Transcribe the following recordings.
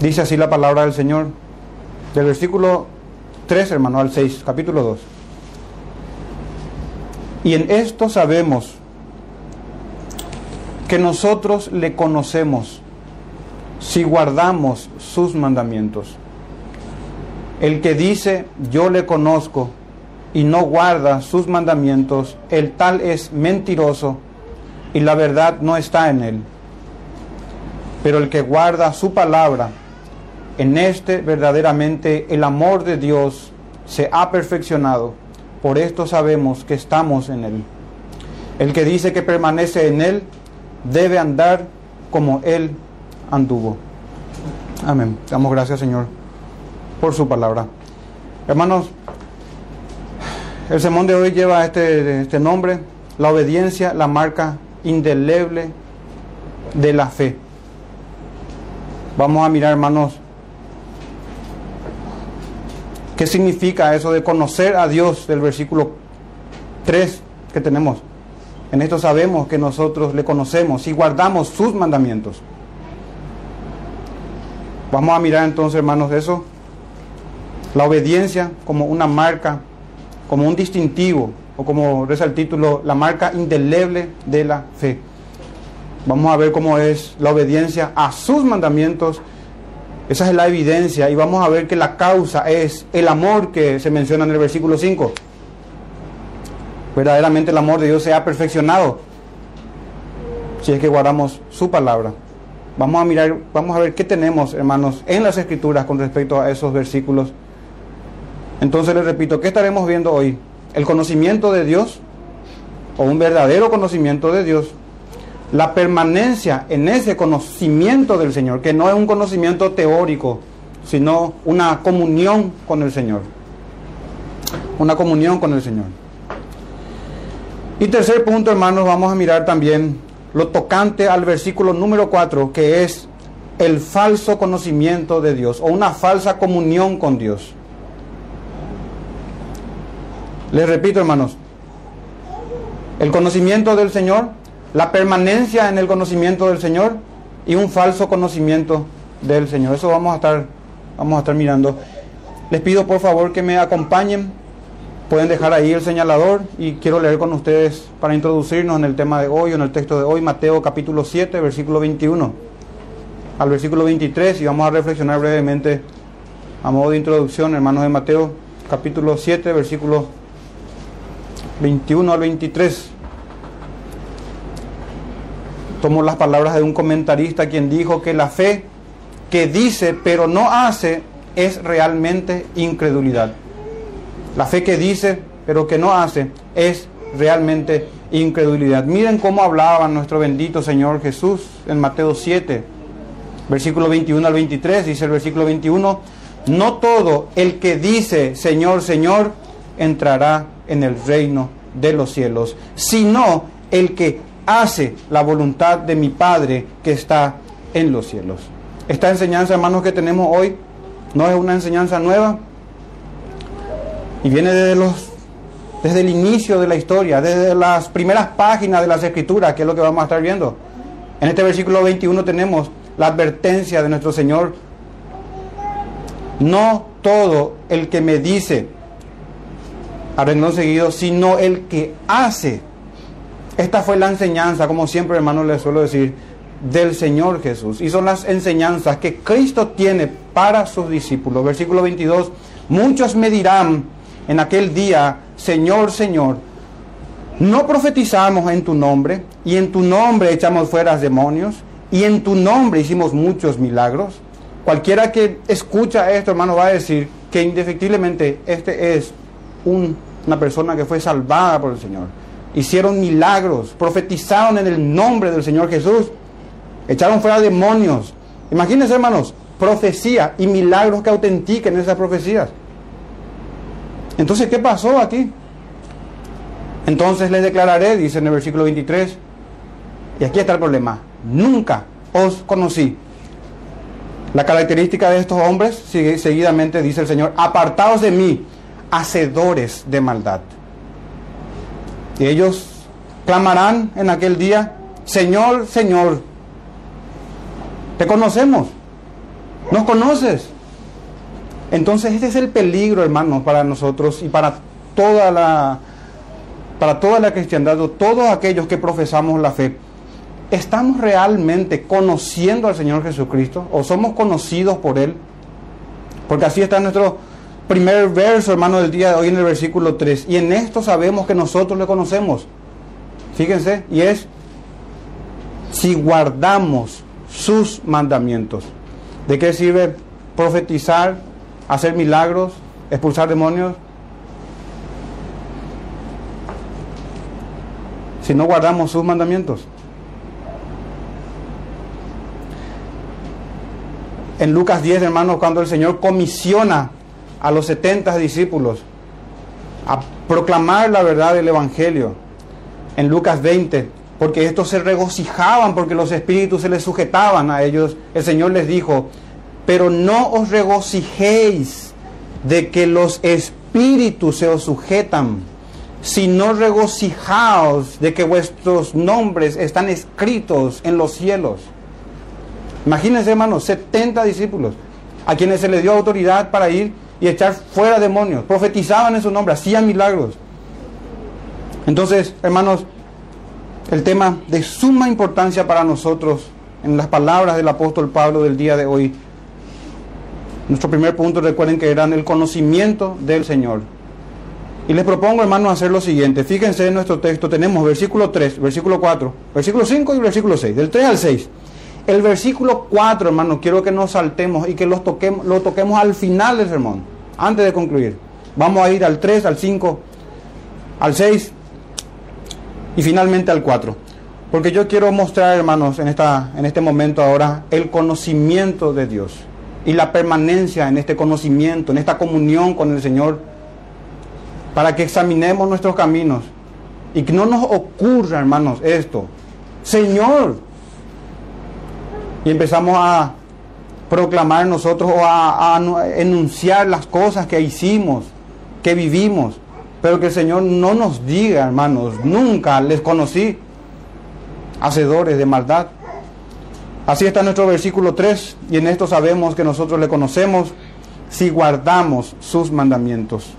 Dice así la palabra del Señor, del versículo 3, hermano, al 6, capítulo 2. Y en esto sabemos que nosotros le conocemos si guardamos sus mandamientos. El que dice yo le conozco y no guarda sus mandamientos, el tal es mentiroso y la verdad no está en él. Pero el que guarda su palabra, en este verdaderamente el amor de Dios se ha perfeccionado. Por esto sabemos que estamos en Él. El que dice que permanece en Él debe andar como Él anduvo. Amén. Damos gracias, Señor, por su palabra. Hermanos, el sermón de hoy lleva este, este nombre, la obediencia, la marca indeleble de la fe. Vamos a mirar, hermanos, ¿Qué significa eso de conocer a Dios del versículo 3 que tenemos? En esto sabemos que nosotros le conocemos y guardamos sus mandamientos. Vamos a mirar entonces, hermanos, eso. La obediencia como una marca, como un distintivo, o como reza el título, la marca indeleble de la fe. Vamos a ver cómo es la obediencia a sus mandamientos esa es la evidencia y vamos a ver que la causa es el amor que se menciona en el versículo 5. Verdaderamente el amor de Dios se ha perfeccionado si es que guardamos su palabra. Vamos a mirar, vamos a ver qué tenemos, hermanos, en las escrituras con respecto a esos versículos. Entonces les repito, ¿qué estaremos viendo hoy? ¿El conocimiento de Dios? ¿O un verdadero conocimiento de Dios? La permanencia en ese conocimiento del Señor, que no es un conocimiento teórico, sino una comunión con el Señor. Una comunión con el Señor. Y tercer punto, hermanos, vamos a mirar también lo tocante al versículo número 4, que es el falso conocimiento de Dios o una falsa comunión con Dios. Les repito, hermanos, el conocimiento del Señor la permanencia en el conocimiento del Señor y un falso conocimiento del Señor. Eso vamos a estar, vamos a estar mirando. Les pido por favor que me acompañen. Pueden dejar ahí el señalador y quiero leer con ustedes para introducirnos en el tema de hoy, en el texto de hoy, Mateo capítulo 7, versículo 21 al versículo 23 y vamos a reflexionar brevemente a modo de introducción, hermanos de Mateo capítulo 7, versículo 21 al 23 tomo las palabras de un comentarista quien dijo que la fe que dice pero no hace es realmente incredulidad. La fe que dice pero que no hace es realmente incredulidad. Miren cómo hablaba nuestro bendito Señor Jesús en Mateo 7, versículo 21 al 23, dice el versículo 21, no todo el que dice Señor, Señor, entrará en el reino de los cielos, sino el que hace la voluntad de mi Padre que está en los cielos. Esta enseñanza, hermanos, que tenemos hoy no es una enseñanza nueva y viene desde los desde el inicio de la historia, desde las primeras páginas de las escrituras, que es lo que vamos a estar viendo. En este versículo 21 tenemos la advertencia de nuestro Señor. No todo el que me dice, a renglón seguido, sino el que hace esta fue la enseñanza, como siempre hermano les suelo decir, del Señor Jesús. Y son las enseñanzas que Cristo tiene para sus discípulos. Versículo 22, muchos me dirán en aquel día, Señor, Señor, no profetizamos en tu nombre y en tu nombre echamos fuera demonios y en tu nombre hicimos muchos milagros. Cualquiera que escucha esto, hermano, va a decir que indefectiblemente este es una persona que fue salvada por el Señor hicieron milagros, profetizaron en el nombre del Señor Jesús, echaron fuera demonios. Imagínense, hermanos, profecía y milagros que autentiquen esas profecías. Entonces, ¿qué pasó aquí? Entonces les declararé, dice en el versículo 23, y aquí está el problema, nunca os conocí. La característica de estos hombres, seguidamente dice el Señor, apartaos de mí, hacedores de maldad. Y ellos clamarán en aquel día, Señor, Señor, te conocemos. Nos conoces. Entonces este es el peligro, hermanos, para nosotros y para toda la para toda la cristiandad, todos aquellos que profesamos la fe. ¿Estamos realmente conociendo al Señor Jesucristo o somos conocidos por Él? Porque así está nuestro primer verso, hermano, del día de hoy en el versículo 3. Y en esto sabemos que nosotros le conocemos. Fíjense, y es si guardamos sus mandamientos. ¿De qué sirve profetizar, hacer milagros, expulsar demonios? Si no guardamos sus mandamientos. En Lucas 10, hermanos, cuando el Señor comisiona a los 70 discípulos a proclamar la verdad del Evangelio. En Lucas 20, porque estos se regocijaban porque los espíritus se les sujetaban a ellos, el Señor les dijo, pero no os regocijéis de que los espíritus se os sujetan, sino regocijaos de que vuestros nombres están escritos en los cielos. Imagínense, hermanos, 70 discípulos a quienes se les dio autoridad para ir y echar fuera demonios, profetizaban en su nombre, hacían milagros. Entonces, hermanos, el tema de suma importancia para nosotros en las palabras del apóstol Pablo del día de hoy. Nuestro primer punto, recuerden que eran el conocimiento del Señor. Y les propongo, hermanos, hacer lo siguiente. Fíjense en nuestro texto, tenemos versículo 3, versículo 4, versículo 5 y versículo 6, del 3 al 6. El versículo 4, hermanos, quiero que nos saltemos y que lo toquemos, lo toquemos al final del sermón, antes de concluir. Vamos a ir al 3, al 5, al 6 y finalmente al 4. Porque yo quiero mostrar, hermanos, en, esta, en este momento ahora, el conocimiento de Dios y la permanencia en este conocimiento, en esta comunión con el Señor, para que examinemos nuestros caminos y que no nos ocurra, hermanos, esto. Señor, y empezamos a proclamar nosotros o a, enunciar las cosas que hicimos, que vivimos, pero que el Señor no nos diga, hermanos, nunca les conocí, hacedores de maldad. Así está nuestro versículo 3 y en esto sabemos que nosotros le conocemos si guardamos sus mandamientos.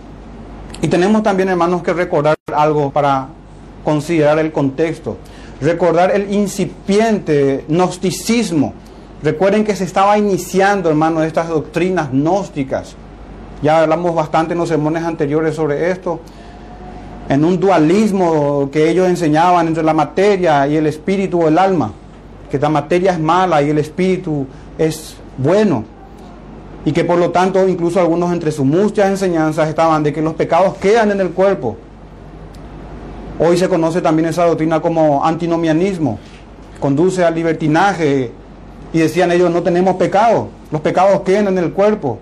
Y tenemos también, hermanos, que recordar algo para considerar el contexto recordar el incipiente gnosticismo. Recuerden que se estaba iniciando, hermano, estas doctrinas gnósticas. Ya hablamos bastante en los sermones anteriores sobre esto. En un dualismo que ellos enseñaban entre la materia y el espíritu o el alma. Que la materia es mala y el espíritu es bueno. Y que por lo tanto, incluso algunos entre sus muchas enseñanzas estaban de que los pecados quedan en el cuerpo Hoy se conoce también esa doctrina como antinomianismo, conduce al libertinaje y decían ellos no tenemos pecado, los pecados quedan en el cuerpo,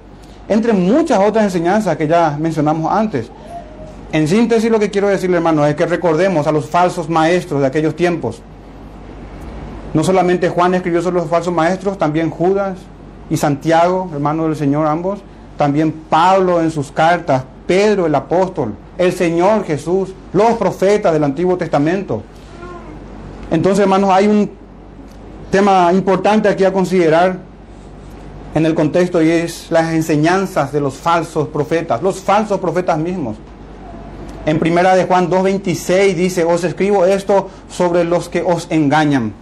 entre muchas otras enseñanzas que ya mencionamos antes. En síntesis lo que quiero decirle hermano es que recordemos a los falsos maestros de aquellos tiempos. No solamente Juan escribió sobre los falsos maestros, también Judas y Santiago, hermano del Señor ambos, también Pablo en sus cartas, Pedro el apóstol, el Señor Jesús, los profetas del Antiguo Testamento. Entonces, hermanos, hay un tema importante aquí a considerar en el contexto y es las enseñanzas de los falsos profetas, los falsos profetas mismos. En primera de Juan 2.26 dice, os escribo esto sobre los que os engañan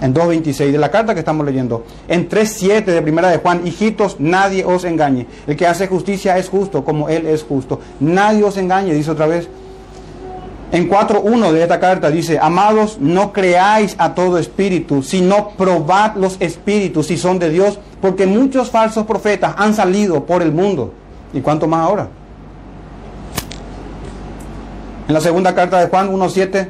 en 2.26 de la carta que estamos leyendo. En 3.7 de primera de Juan, hijitos, nadie os engañe. El que hace justicia es justo como Él es justo. Nadie os engañe, dice otra vez. En 4.1 de esta carta dice, amados, no creáis a todo espíritu, sino probad los espíritus si son de Dios, porque muchos falsos profetas han salido por el mundo. ¿Y cuánto más ahora? En la segunda carta de Juan 1.7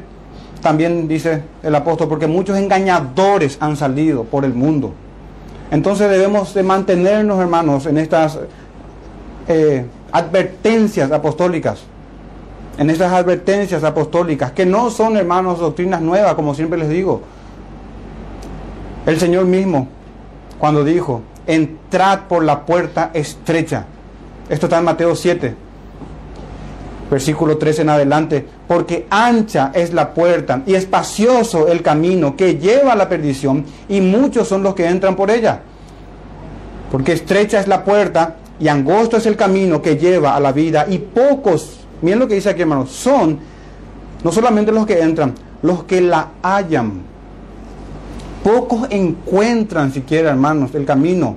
también dice el apóstol, porque muchos engañadores han salido por el mundo. Entonces debemos de mantenernos, hermanos, en estas eh, advertencias apostólicas, en estas advertencias apostólicas, que no son, hermanos, doctrinas nuevas, como siempre les digo. El Señor mismo, cuando dijo, entrad por la puerta estrecha. Esto está en Mateo 7, versículo 13 en adelante, porque ancha es la puerta y espacioso el camino que lleva a la perdición y muchos son los que entran por ella. Porque estrecha es la puerta y angosto es el camino que lleva a la vida. Y pocos, miren lo que dice aquí hermanos, son no solamente los que entran, los que la hallan. Pocos encuentran siquiera, hermanos, el camino.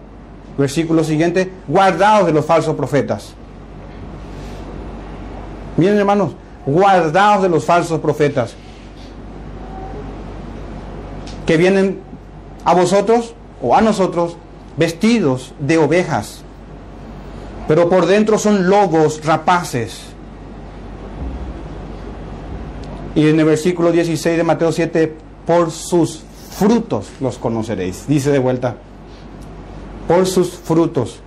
Versículo siguiente, guardados de los falsos profetas. Miren, hermanos, guardados de los falsos profetas. Que vienen a vosotros o a nosotros vestidos de ovejas, pero por dentro son lobos rapaces. Y en el versículo 16 de Mateo 7, por sus frutos los conoceréis. Dice de vuelta, por sus frutos.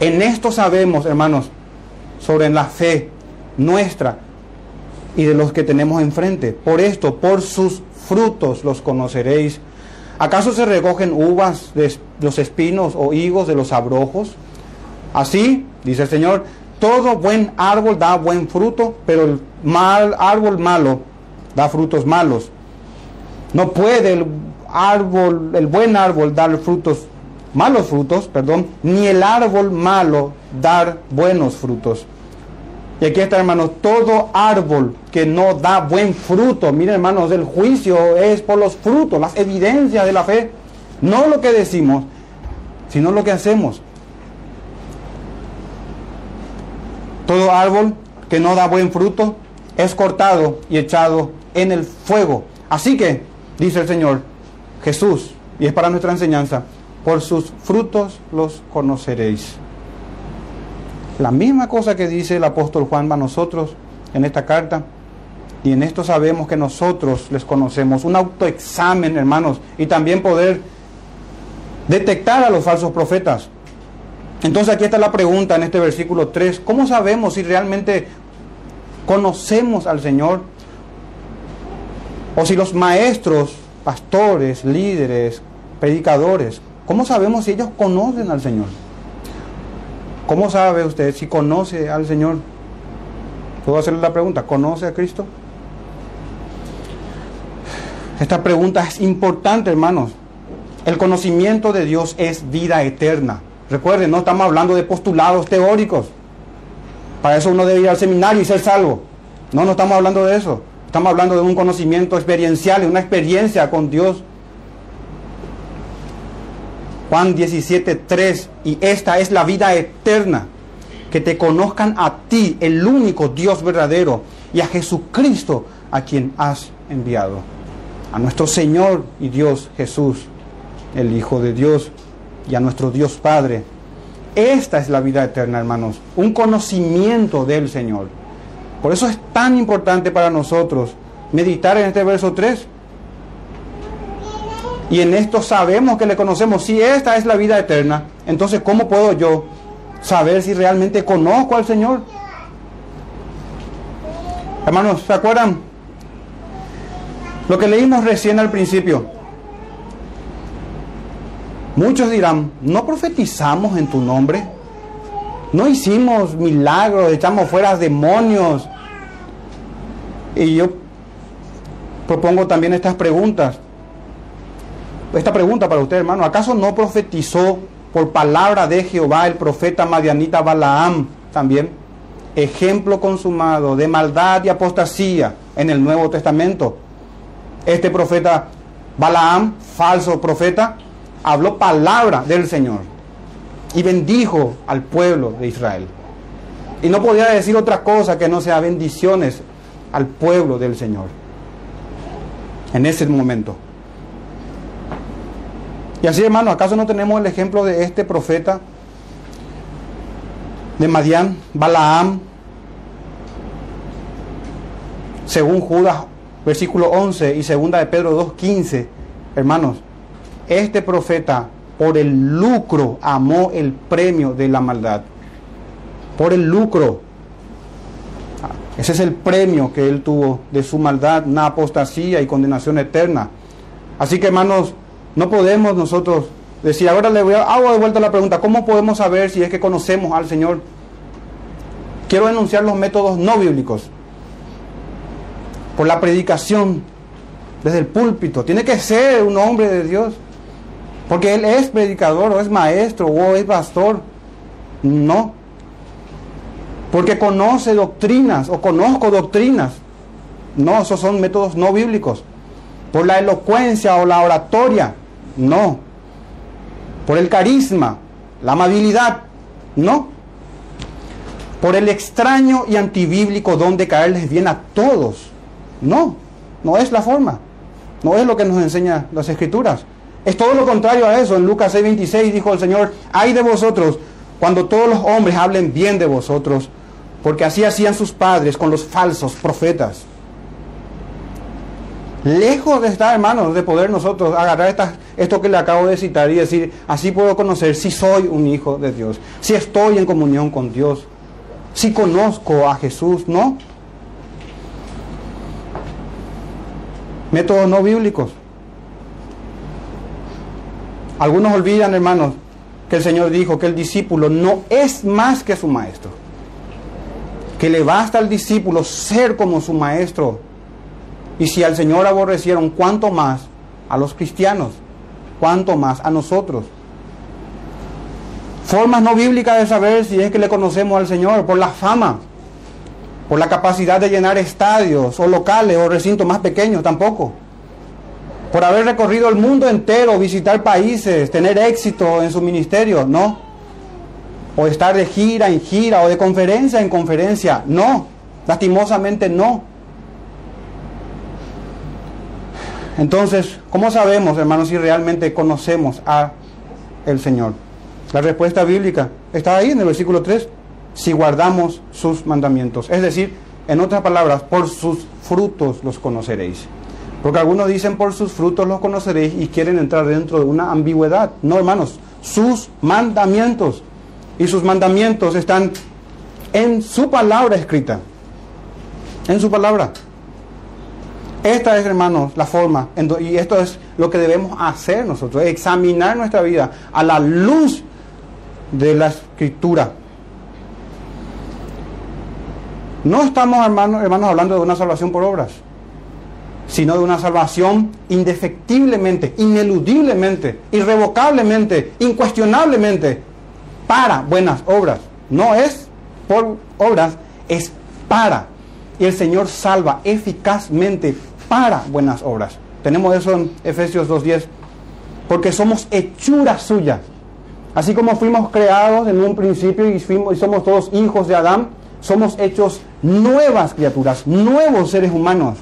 En esto sabemos, hermanos, sobre la fe nuestra y de los que tenemos enfrente. Por esto, por sus frutos los conoceréis. ¿Acaso se recogen uvas de los espinos o higos de los abrojos? Así, dice el Señor, todo buen árbol da buen fruto, pero el mal árbol malo da frutos malos. No puede el árbol, el buen árbol dar frutos malos frutos, perdón, ni el árbol malo dar buenos frutos. Y aquí está, hermanos, todo árbol que no da buen fruto, miren, hermanos, el juicio es por los frutos, las evidencias de la fe, no lo que decimos, sino lo que hacemos. Todo árbol que no da buen fruto es cortado y echado en el fuego. Así que, dice el Señor Jesús, y es para nuestra enseñanza, por sus frutos los conoceréis. La misma cosa que dice el apóstol Juan a nosotros en esta carta. Y en esto sabemos que nosotros les conocemos. Un autoexamen, hermanos. Y también poder detectar a los falsos profetas. Entonces aquí está la pregunta en este versículo 3. ¿Cómo sabemos si realmente conocemos al Señor? O si los maestros, pastores, líderes, predicadores, ¿cómo sabemos si ellos conocen al Señor? ¿Cómo sabe usted si conoce al Señor? ¿Puedo hacerle la pregunta? ¿Conoce a Cristo? Esta pregunta es importante, hermanos. El conocimiento de Dios es vida eterna. Recuerden, no estamos hablando de postulados teóricos. Para eso uno debe ir al seminario y ser salvo. No, no estamos hablando de eso. Estamos hablando de un conocimiento experiencial, de una experiencia con Dios Juan 17, 3, y esta es la vida eterna, que te conozcan a ti, el único Dios verdadero, y a Jesucristo, a quien has enviado, a nuestro Señor y Dios Jesús, el Hijo de Dios, y a nuestro Dios Padre. Esta es la vida eterna, hermanos, un conocimiento del Señor. Por eso es tan importante para nosotros meditar en este verso 3 y en esto sabemos que le conocemos. Si esta es la vida eterna, entonces ¿cómo puedo yo saber si realmente conozco al Señor? Hermanos, ¿se acuerdan? Lo que leímos recién al principio. Muchos dirán, ¿no profetizamos en tu nombre? ¿No hicimos milagros, echamos fuera demonios? Y yo propongo también estas preguntas esta pregunta para usted, hermano. ¿Acaso no profetizó por palabra de Jehová el profeta Madianita Balaam también? Ejemplo consumado de maldad y apostasía en el Nuevo Testamento. Este profeta Balaam, falso profeta, habló palabra del Señor y bendijo al pueblo de Israel. Y no podía decir otra cosa que no sea bendiciones al pueblo del Señor en ese momento. Y así, hermano, ¿acaso no tenemos el ejemplo de este profeta, de Madián, Balaam, según Judas, versículo 11 y segunda de Pedro 2.15, hermanos, este profeta por el lucro amó el premio de la maldad. Por el lucro. Ese es el premio que él tuvo de su maldad, una apostasía y condenación eterna. Así que hermanos, no podemos nosotros decir, ahora le voy a, hago de vuelta la pregunta, ¿cómo podemos saber si es que conocemos al Señor? Quiero enunciar los métodos no bíblicos. Por la predicación, desde el púlpito. Tiene que ser un hombre de Dios. Porque él es predicador o es maestro o es pastor. No. Porque conoce doctrinas o conozco doctrinas. No, esos son métodos no bíblicos. Por la elocuencia o la oratoria. No. Por el carisma, la amabilidad. No. Por el extraño y antibíblico don de caerles bien a todos. No. No es la forma. No es lo que nos enseñan las escrituras. Es todo lo contrario a eso. En Lucas 6:26 dijo el Señor, ay de vosotros cuando todos los hombres hablen bien de vosotros, porque así hacían sus padres con los falsos profetas. Lejos de estar, hermanos, de poder nosotros agarrar esto que le acabo de citar y decir, así puedo conocer si soy un hijo de Dios, si estoy en comunión con Dios, si conozco a Jesús, ¿no? Métodos no bíblicos. Algunos olvidan, hermanos, que el Señor dijo que el discípulo no es más que su maestro. Que le basta al discípulo ser como su maestro. Y si al Señor aborrecieron, ¿cuánto más a los cristianos? ¿Cuánto más a nosotros? Formas no bíblicas de saber si es que le conocemos al Señor por la fama, por la capacidad de llenar estadios o locales o recintos más pequeños, tampoco por haber recorrido el mundo entero, visitar países, tener éxito en su ministerio, no. O estar de gira en gira o de conferencia en conferencia, no. Lastimosamente no. Entonces, ¿cómo sabemos, hermanos, si realmente conocemos a el Señor? La respuesta bíblica está ahí en el versículo 3. Si guardamos sus mandamientos. Es decir, en otras palabras, por sus frutos los conoceréis. Porque algunos dicen por sus frutos los conoceréis y quieren entrar dentro de una ambigüedad. No, hermanos, sus mandamientos. Y sus mandamientos están en su palabra escrita. En su palabra. Esta es, hermanos, la forma. Y esto es lo que debemos hacer nosotros. Examinar nuestra vida a la luz de la escritura. No estamos, hermanos, hermanos hablando de una salvación por obras sino de una salvación indefectiblemente, ineludiblemente, irrevocablemente, incuestionablemente para buenas obras. No es por obras, es para. Y el Señor salva eficazmente para buenas obras. Tenemos eso en Efesios 2.10. Porque somos hechuras suyas. Así como fuimos creados en un principio y, fuimos, y somos todos hijos de Adán, somos hechos nuevas criaturas, nuevos seres humanos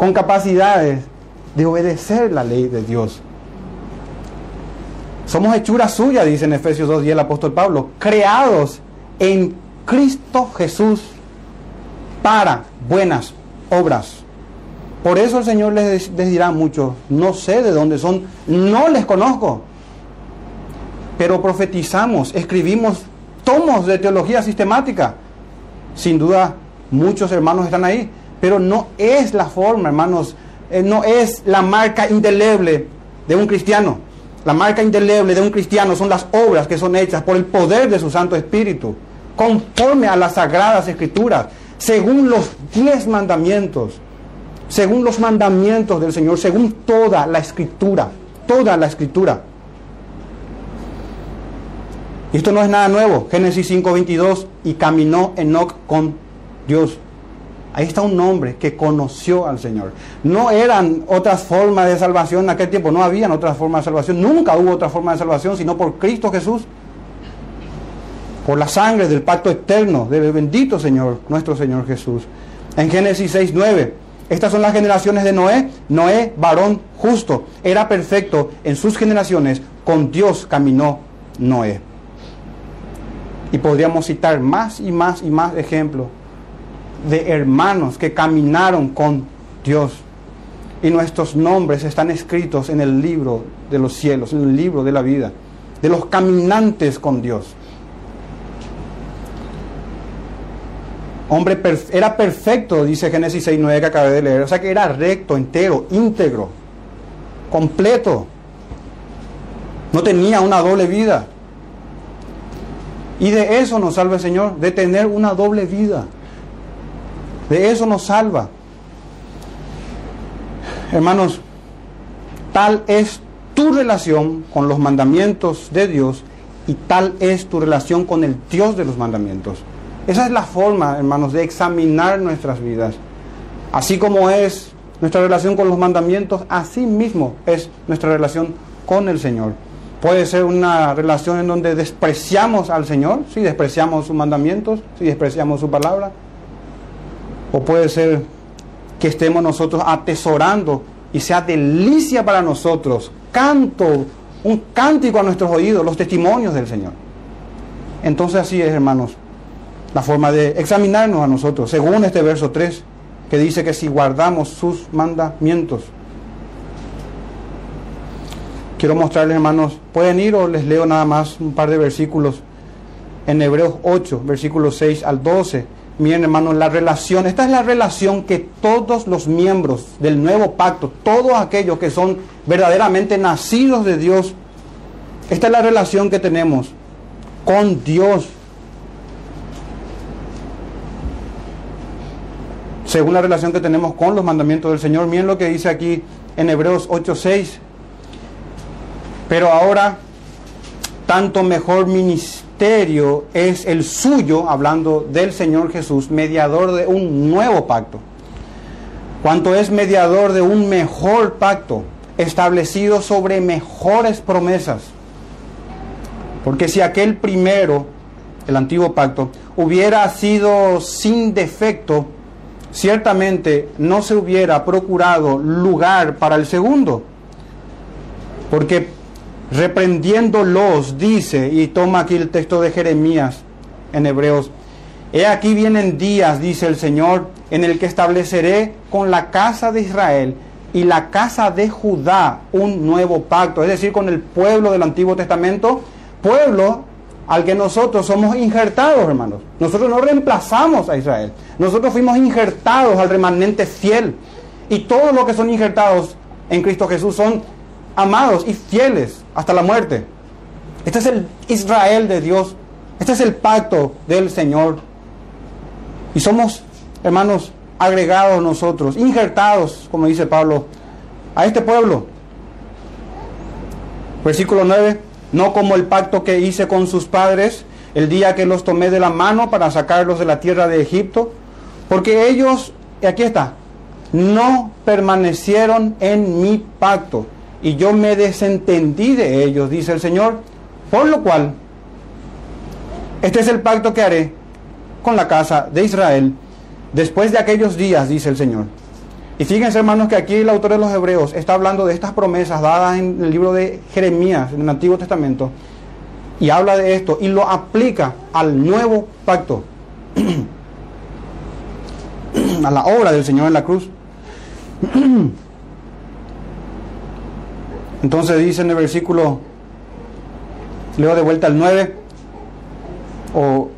con capacidades de obedecer la ley de Dios. Somos hechura suya, dice en Efesios 2 y el apóstol Pablo, creados en Cristo Jesús para buenas obras. Por eso el Señor les, les dirá mucho, no sé de dónde son, no les conozco. Pero profetizamos, escribimos tomos de teología sistemática. Sin duda, muchos hermanos están ahí pero no es la forma, hermanos, eh, no es la marca indeleble de un cristiano. La marca indeleble de un cristiano son las obras que son hechas por el poder de su Santo Espíritu, conforme a las sagradas escrituras, según los diez mandamientos, según los mandamientos del Señor, según toda la escritura, toda la escritura. Esto no es nada nuevo. Génesis 5:22, y caminó Enoch con Dios. Ahí está un hombre que conoció al Señor. No eran otras formas de salvación en aquel tiempo, no habían otras formas de salvación, nunca hubo otra forma de salvación sino por Cristo Jesús. Por la sangre del pacto eterno del bendito Señor, nuestro Señor Jesús. En Génesis 6, 9, estas son las generaciones de Noé. Noé, varón justo, era perfecto en sus generaciones, con Dios caminó Noé. Y podríamos citar más y más y más ejemplos de hermanos que caminaron con Dios. Y nuestros nombres están escritos en el libro de los cielos, en el libro de la vida, de los caminantes con Dios. Hombre era perfecto, dice Génesis 6.9 que acabé de leer. O sea que era recto, entero, íntegro, completo. No tenía una doble vida. Y de eso nos salva el Señor, de tener una doble vida. De eso nos salva. Hermanos, tal es tu relación con los mandamientos de Dios y tal es tu relación con el Dios de los mandamientos. Esa es la forma, hermanos, de examinar nuestras vidas. Así como es nuestra relación con los mandamientos, así mismo es nuestra relación con el Señor. Puede ser una relación en donde despreciamos al Señor, si despreciamos sus mandamientos, si despreciamos su palabra. O puede ser que estemos nosotros atesorando y sea delicia para nosotros, canto, un cántico a nuestros oídos, los testimonios del Señor. Entonces así es, hermanos, la forma de examinarnos a nosotros, según este verso 3, que dice que si guardamos sus mandamientos. Quiero mostrarles, hermanos, pueden ir o les leo nada más un par de versículos en Hebreos 8, versículos 6 al 12. Miren, hermanos, la relación, esta es la relación que todos los miembros del nuevo pacto, todos aquellos que son verdaderamente nacidos de Dios, esta es la relación que tenemos con Dios. Según la relación que tenemos con los mandamientos del Señor, miren lo que dice aquí en Hebreos 8:6. Pero ahora, tanto mejor ministerio es el suyo, hablando del Señor Jesús, mediador de un nuevo pacto. Cuanto es mediador de un mejor pacto, establecido sobre mejores promesas. Porque si aquel primero, el antiguo pacto, hubiera sido sin defecto, ciertamente no se hubiera procurado lugar para el segundo. Porque reprendiéndolos, dice, y toma aquí el texto de Jeremías en Hebreos, He aquí vienen días, dice el Señor, en el que estableceré con la casa de Israel y la casa de Judá un nuevo pacto, es decir, con el pueblo del Antiguo Testamento, pueblo al que nosotros somos injertados, hermanos. Nosotros no reemplazamos a Israel, nosotros fuimos injertados al remanente fiel. Y todos los que son injertados en Cristo Jesús son amados y fieles hasta la muerte. Este es el Israel de Dios. Este es el pacto del Señor. Y somos, hermanos, agregados nosotros, injertados, como dice Pablo, a este pueblo. Versículo 9, no como el pacto que hice con sus padres el día que los tomé de la mano para sacarlos de la tierra de Egipto, porque ellos, y aquí está, no permanecieron en mi pacto y yo me desentendí de ellos, dice el Señor, por lo cual, este es el pacto que haré con la casa de Israel después de aquellos días, dice el Señor. Y fíjense hermanos que aquí el autor de los Hebreos está hablando de estas promesas dadas en el libro de Jeremías, en el Antiguo Testamento, y habla de esto y lo aplica al nuevo pacto, a la obra del Señor en la cruz. Entonces dice en el versículo, leo de vuelta al 9, o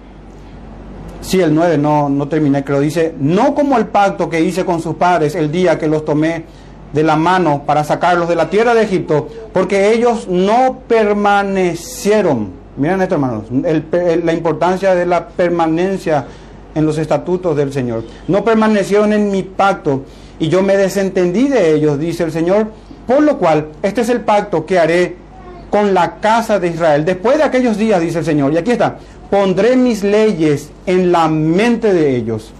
sí, el 9, no, no terminé, creo, dice, no como el pacto que hice con sus padres el día que los tomé de la mano para sacarlos de la tierra de Egipto, porque ellos no permanecieron. Miren esto, hermanos, la importancia de la permanencia en los estatutos del Señor. No permanecieron en mi pacto y yo me desentendí de ellos, dice el Señor, por lo cual, este es el pacto que haré con la casa de Israel. Después de aquellos días, dice el Señor, y aquí está, pondré mis leyes en la mente de ellos.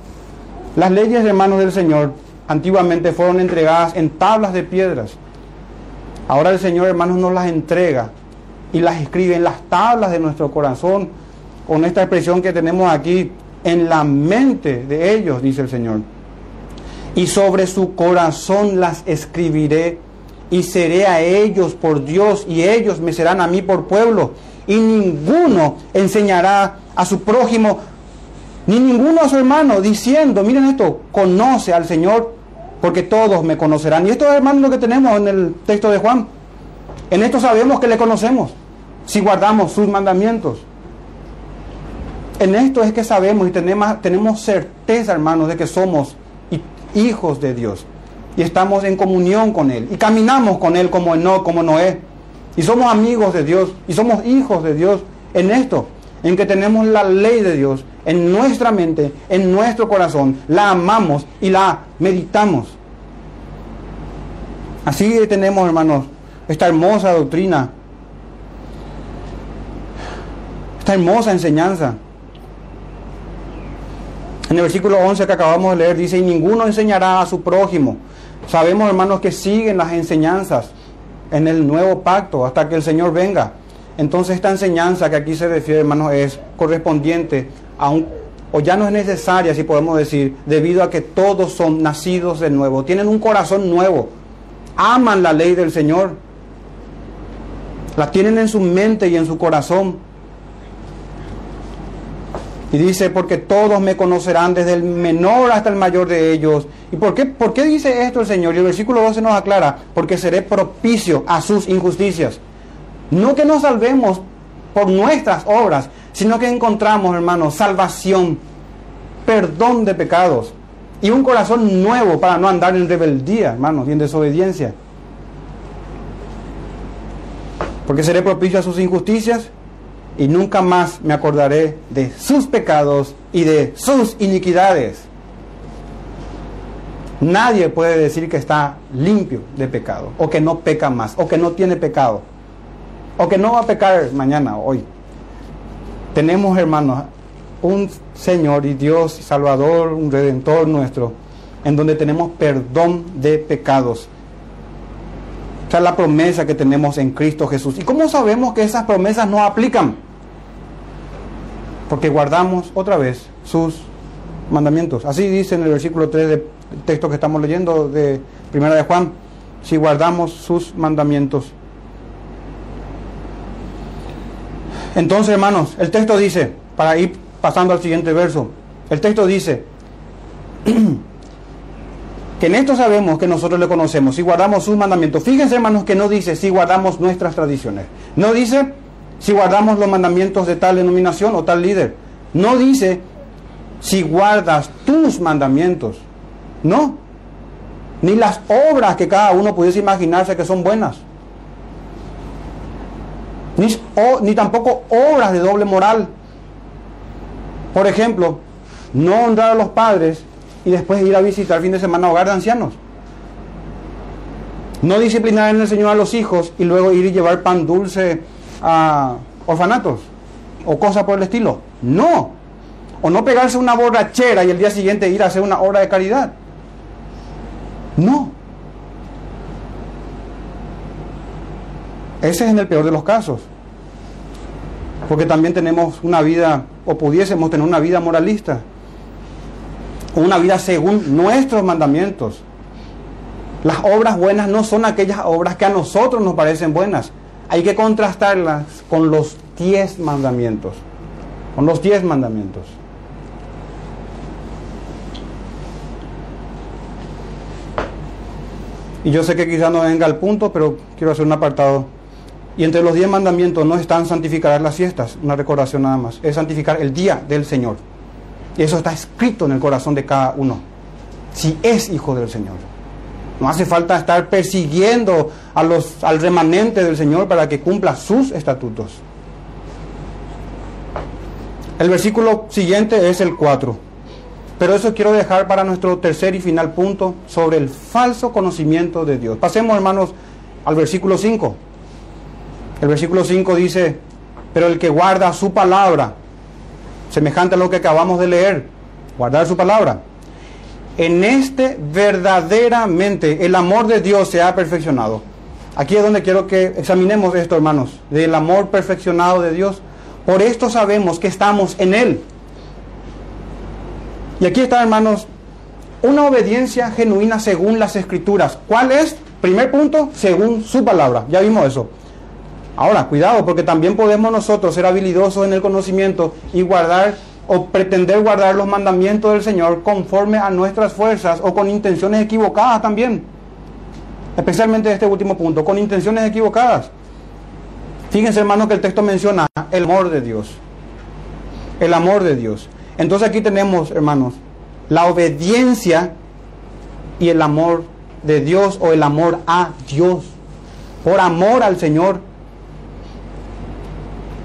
Las leyes, hermanos del Señor, antiguamente fueron entregadas en tablas de piedras. Ahora el Señor, hermanos, nos las entrega y las escribe en las tablas de nuestro corazón, con esta expresión que tenemos aquí, en la mente de ellos, dice el Señor. Y sobre su corazón las escribiré y seré a ellos por Dios y ellos me serán a mí por pueblo. Y ninguno enseñará a su prójimo, ni ninguno a su hermano, diciendo, miren esto, conoce al Señor, porque todos me conocerán. Y esto es, hermano, lo que tenemos en el texto de Juan. En esto sabemos que le conocemos, si guardamos sus mandamientos. En esto es que sabemos y tenemos, tenemos certeza, hermanos, de que somos hijos de Dios y estamos en comunión con Él y caminamos con Él como, no, como Noé. Y somos amigos de Dios y somos hijos de Dios en esto, en que tenemos la ley de Dios en nuestra mente, en nuestro corazón, la amamos y la meditamos. Así tenemos, hermanos, esta hermosa doctrina, esta hermosa enseñanza. En el versículo 11 que acabamos de leer dice, y ninguno enseñará a su prójimo. Sabemos, hermanos, que siguen las enseñanzas en el nuevo pacto hasta que el Señor venga. Entonces esta enseñanza que aquí se refiere, hermanos, es correspondiente a un, o ya no es necesaria, si podemos decir, debido a que todos son nacidos de nuevo, tienen un corazón nuevo, aman la ley del Señor, la tienen en su mente y en su corazón. Y dice, porque todos me conocerán desde el menor hasta el mayor de ellos. ¿Y por qué, por qué dice esto el Señor? Y el versículo 12 nos aclara, porque seré propicio a sus injusticias. No que nos salvemos por nuestras obras, sino que encontramos, hermanos, salvación, perdón de pecados y un corazón nuevo para no andar en rebeldía, hermanos, y en desobediencia. Porque seré propicio a sus injusticias y nunca más me acordaré de sus pecados y de sus iniquidades. Nadie puede decir que está limpio de pecado, o que no peca más, o que no tiene pecado, o que no va a pecar mañana, hoy. Tenemos, hermanos, un Señor y Dios Salvador, un Redentor nuestro, en donde tenemos perdón de pecados. Es la promesa que tenemos en Cristo Jesús. ¿Y cómo sabemos que esas promesas no aplican? Porque guardamos otra vez sus mandamientos. Así dice en el versículo 3 del texto que estamos leyendo de Primera de Juan, si guardamos sus mandamientos. Entonces, hermanos, el texto dice, para ir pasando al siguiente verso, el texto dice, que en esto sabemos que nosotros le conocemos, si guardamos sus mandamientos. Fíjense, hermanos, que no dice si guardamos nuestras tradiciones. No dice si guardamos los mandamientos de tal denominación o tal líder. No dice si guardas tus mandamientos. No. Ni las obras que cada uno pudiese imaginarse que son buenas ni, tampoco obras de doble moral. Por ejemplo, no honrar a los padres y después ir a visitar fin de semana hogar de ancianos. No disciplinar en el Señor a los hijos y luego ir y llevar pan dulce a orfanatos o cosas por el estilo. No. O no pegarse una borrachera y el día siguiente ir a hacer una obra de caridad. No. Ese es en el peor de los casos. Porque también tenemos una vida, o pudiésemos tener una vida moralista. Una vida según nuestros mandamientos. Las obras buenas no son aquellas obras que a nosotros nos parecen buenas. Hay que contrastarlas con los diez mandamientos. Con los diez mandamientos. Y yo sé que quizás no venga al punto, pero quiero hacer un apartado y entre los diez mandamientos no están santificar las fiestas, una recordación nada más, es santificar el día del Señor. Y eso está escrito en el corazón de cada uno, si es hijo del Señor. No hace falta estar persiguiendo a los, al remanente del Señor para que cumpla sus estatutos. El versículo siguiente es el 4. Pero eso quiero dejar para nuestro tercer y final punto sobre el falso conocimiento de Dios. Pasemos, hermanos, al versículo 5. El versículo 5 dice, pero el que guarda su palabra, semejante a lo que acabamos de leer, guardar su palabra. En este verdaderamente el amor de Dios se ha perfeccionado. Aquí es donde quiero que examinemos esto, hermanos, del amor perfeccionado de Dios. Por esto sabemos que estamos en Él. Y aquí está, hermanos, una obediencia genuina según las escrituras. ¿Cuál es? Primer punto, según su palabra. Ya vimos eso. Ahora, cuidado, porque también podemos nosotros ser habilidosos en el conocimiento y guardar o pretender guardar los mandamientos del Señor conforme a nuestras fuerzas o con intenciones equivocadas también. Especialmente este último punto, con intenciones equivocadas. Fíjense, hermanos, que el texto menciona el amor de Dios. El amor de Dios. Entonces aquí tenemos, hermanos, la obediencia y el amor de Dios o el amor a Dios. Por amor al Señor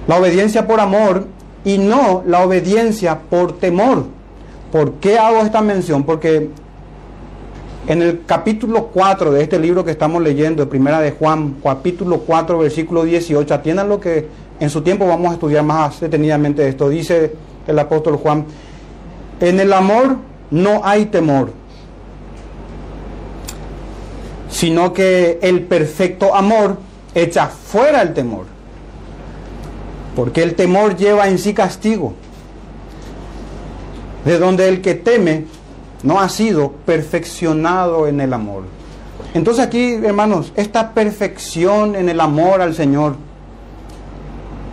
la obediencia por amor y no la obediencia por temor. ¿Por qué hago esta mención? Porque En el capítulo 4 de este libro que estamos leyendo, de Primera de Juan, capítulo 4, versículo 18, atiendan lo que en su tiempo vamos a estudiar más detenidamente esto. Dice el apóstol Juan, en el amor no hay temor, sino que el perfecto amor echa fuera el temor, porque el temor lleva en sí castigo, de donde el que teme no ha sido perfeccionado en el amor. Entonces aquí, hermanos, esta perfección en el amor al Señor,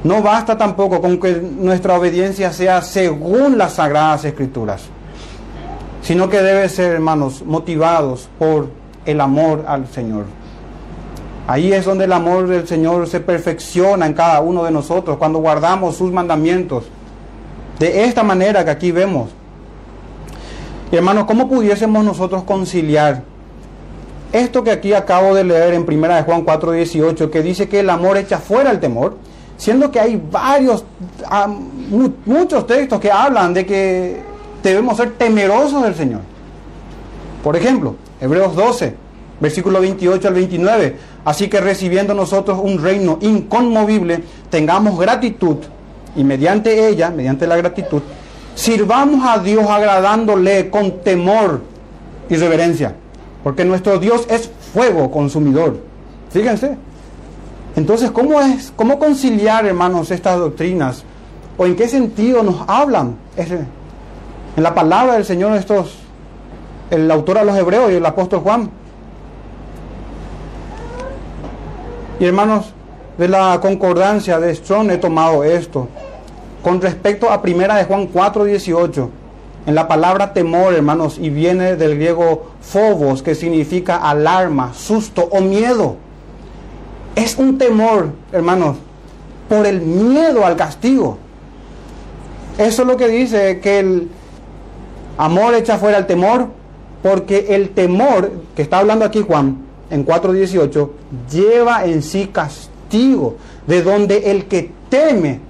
no basta tampoco con que nuestra obediencia sea según las sagradas escrituras, sino que debe ser, hermanos, motivados por el amor al Señor. Ahí es donde el amor del Señor se perfecciona en cada uno de nosotros, cuando guardamos sus mandamientos. De esta manera que aquí vemos. Y hermanos, ¿cómo pudiésemos nosotros conciliar esto que aquí acabo de leer en 1 de Juan 4:18, que dice que el amor echa fuera el temor, siendo que hay varios, muchos textos que hablan de que debemos ser temerosos del Señor? Por ejemplo, Hebreos 12, versículo 28 al 29. Así que recibiendo nosotros un reino inconmovible, tengamos gratitud y mediante ella, mediante la gratitud, sirvamos a Dios agradándole con temor y reverencia. Porque nuestro Dios es fuego consumidor. Fíjense. Entonces, ¿cómo es, cómo conciliar, hermanos, estas doctrinas? ¿O en qué sentido nos hablan? En la palabra del Señor estos el autor a los hebreos y el apóstol Juan. Y hermanos, de la concordancia de Strong he tomado esto. Con respecto a primera de Juan 4:18, en la palabra temor, hermanos, y viene del griego phobos, que significa alarma, susto o miedo. Es un temor, hermanos, por el miedo al castigo. Eso es lo que dice que el amor echa fuera el temor, porque el temor, que está hablando aquí Juan, en 4.18, lleva en sí castigo, de donde el que teme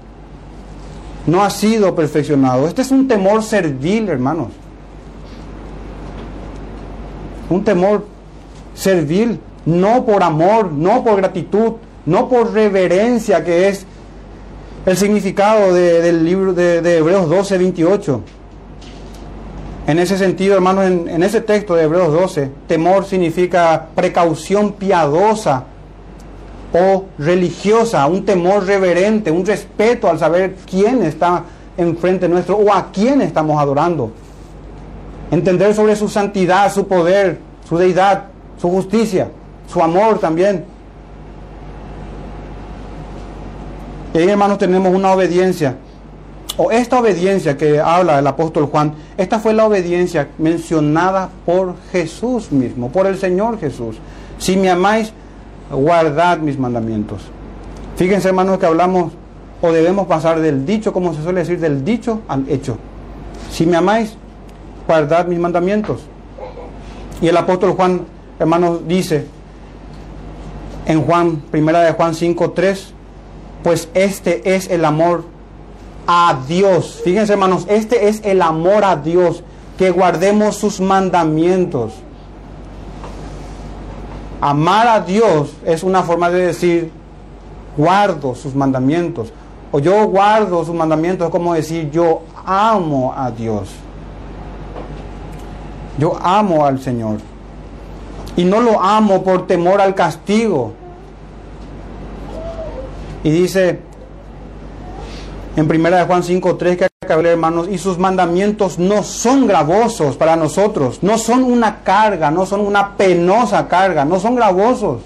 no ha sido perfeccionado. Este es un temor servil, hermanos. Un temor servil, no por amor, no por gratitud, no por reverencia, que es el significado del libro de, de Hebreos 12, 28. En ese sentido, hermanos, en, ese texto de Hebreos 12, temor significa precaución piadosa o religiosa, un temor reverente, un respeto al saber quién está enfrente nuestro o a quién estamos adorando. Entender sobre su santidad, su poder, su deidad, su justicia, su amor también. Y ahí, hermanos, tenemos una obediencia o esta obediencia que habla el apóstol Juan, esta fue la obediencia mencionada por Jesús mismo, por el Señor Jesús. Si me amáis, guardad mis mandamientos. Fíjense hermanos que hablamos o debemos pasar del dicho, como se suele decir, del dicho al hecho. Si me amáis, guardad mis mandamientos. Y el apóstol Juan, hermanos, dice en Juan, primera de Juan 5, 3, pues este es el amor a Dios. Fíjense hermanos, este es el amor a Dios, que guardemos sus mandamientos. Amar a Dios es una forma de decir, guardo sus mandamientos. O yo guardo sus mandamientos es como decir, yo amo a Dios. Yo amo al Señor. Y no lo amo por temor al castigo. Y dice, en primera de Juan 5.3 que acabé hermanos, y sus mandamientos no son gravosos para nosotros, no son una carga, no son una penosa carga, no son gravosos.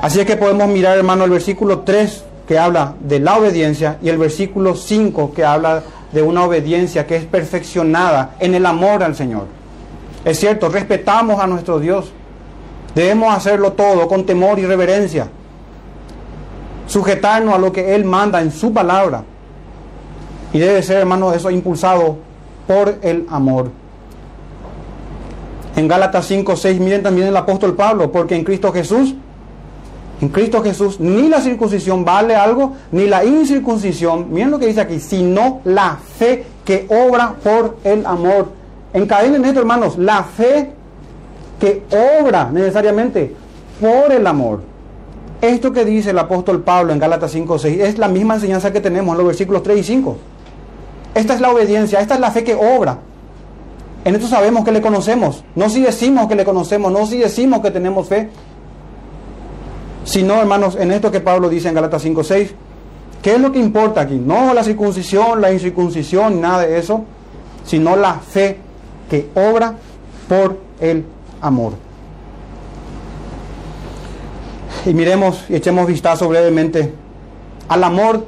Así es que podemos mirar, hermano, el versículo 3 que habla de la obediencia y el versículo 5 que habla de una obediencia que es perfeccionada en el amor al Señor. Es cierto, respetamos a nuestro Dios. Debemos hacerlo todo con temor y reverencia sujetarnos a lo que Él manda en su palabra. Y debe ser, hermano, eso impulsado por el amor. En Gálatas 5, 6, miren también el apóstol Pablo, porque en Cristo Jesús, en Cristo Jesús, ni la circuncisión vale algo, ni la incircuncisión, miren lo que dice aquí, sino la fe que obra por el amor. Encadenen esto, hermanos, la fe que obra necesariamente por el amor. Esto que dice el apóstol Pablo en Gálatas 5, 6 es la misma enseñanza que tenemos en los versículos 3 y 5. Esta es la obediencia, esta es la fe que obra. En esto sabemos que le conocemos. No si decimos que le conocemos, no si decimos que tenemos fe. Sino, hermanos, en esto que Pablo dice en Gálatas 5, 6, ¿qué es lo que importa aquí? No la circuncisión, la incircuncisión, nada de eso, sino la fe que obra por el amor. Y miremos y echemos vistazo brevemente al amor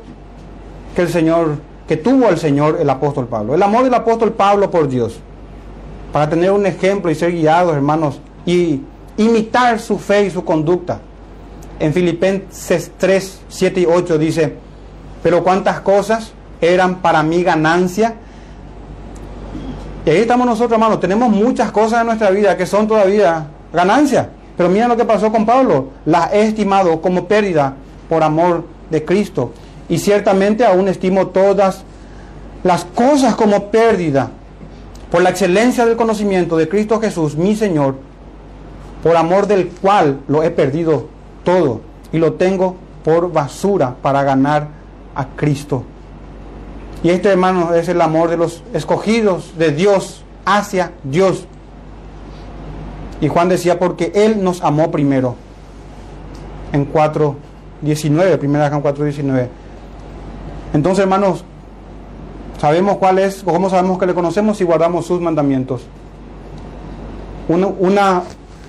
que el Señor, que tuvo el Señor el apóstol Pablo. El amor del apóstol Pablo por Dios. Para tener un ejemplo y ser guiados, hermanos, y imitar su fe y su conducta. En Filipenses 3, 7 y 8 dice, pero cuántas cosas eran para mi ganancia. Y ahí estamos nosotros, hermanos. Tenemos muchas cosas en nuestra vida que son todavía ganancia. Pero mira lo que pasó con Pablo. Las he estimado como pérdida por amor de Cristo. Y ciertamente aún estimo todas las cosas como pérdida por la excelencia del conocimiento de Cristo Jesús, mi Señor, por amor del cual lo he perdido todo y lo tengo por basura para ganar a Cristo. Y este hermano es el amor de los escogidos de Dios hacia Dios. Y Juan decía, porque Él nos amó primero. En 4.19, primera Juan 4.19. Entonces, hermanos, sabemos cuál es, cómo sabemos que le conocemos si guardamos sus mandamientos. Una,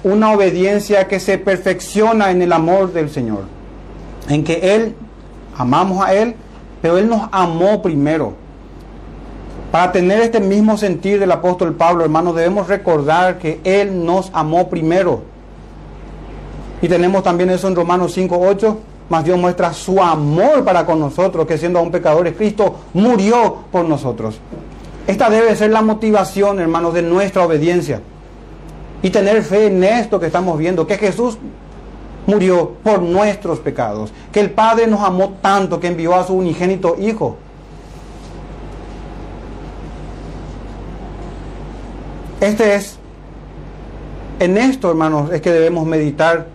una obediencia que se perfecciona en el amor del Señor. En que Él, amamos a Él, pero Él nos amó primero. Para tener este mismo sentir del apóstol Pablo, hermanos, debemos recordar que Él nos amó primero. Y tenemos también eso en Romanos 5, 8. Más Dios muestra su amor para con nosotros, que siendo aún pecadores, Cristo murió por nosotros. Esta debe ser la motivación, hermanos, de nuestra obediencia. Y tener fe en esto que estamos viendo, que Jesús murió por nuestros pecados, que el Padre nos amó tanto que envió a su unigénito Hijo Este es, en esto, hermanos, es que debemos meditar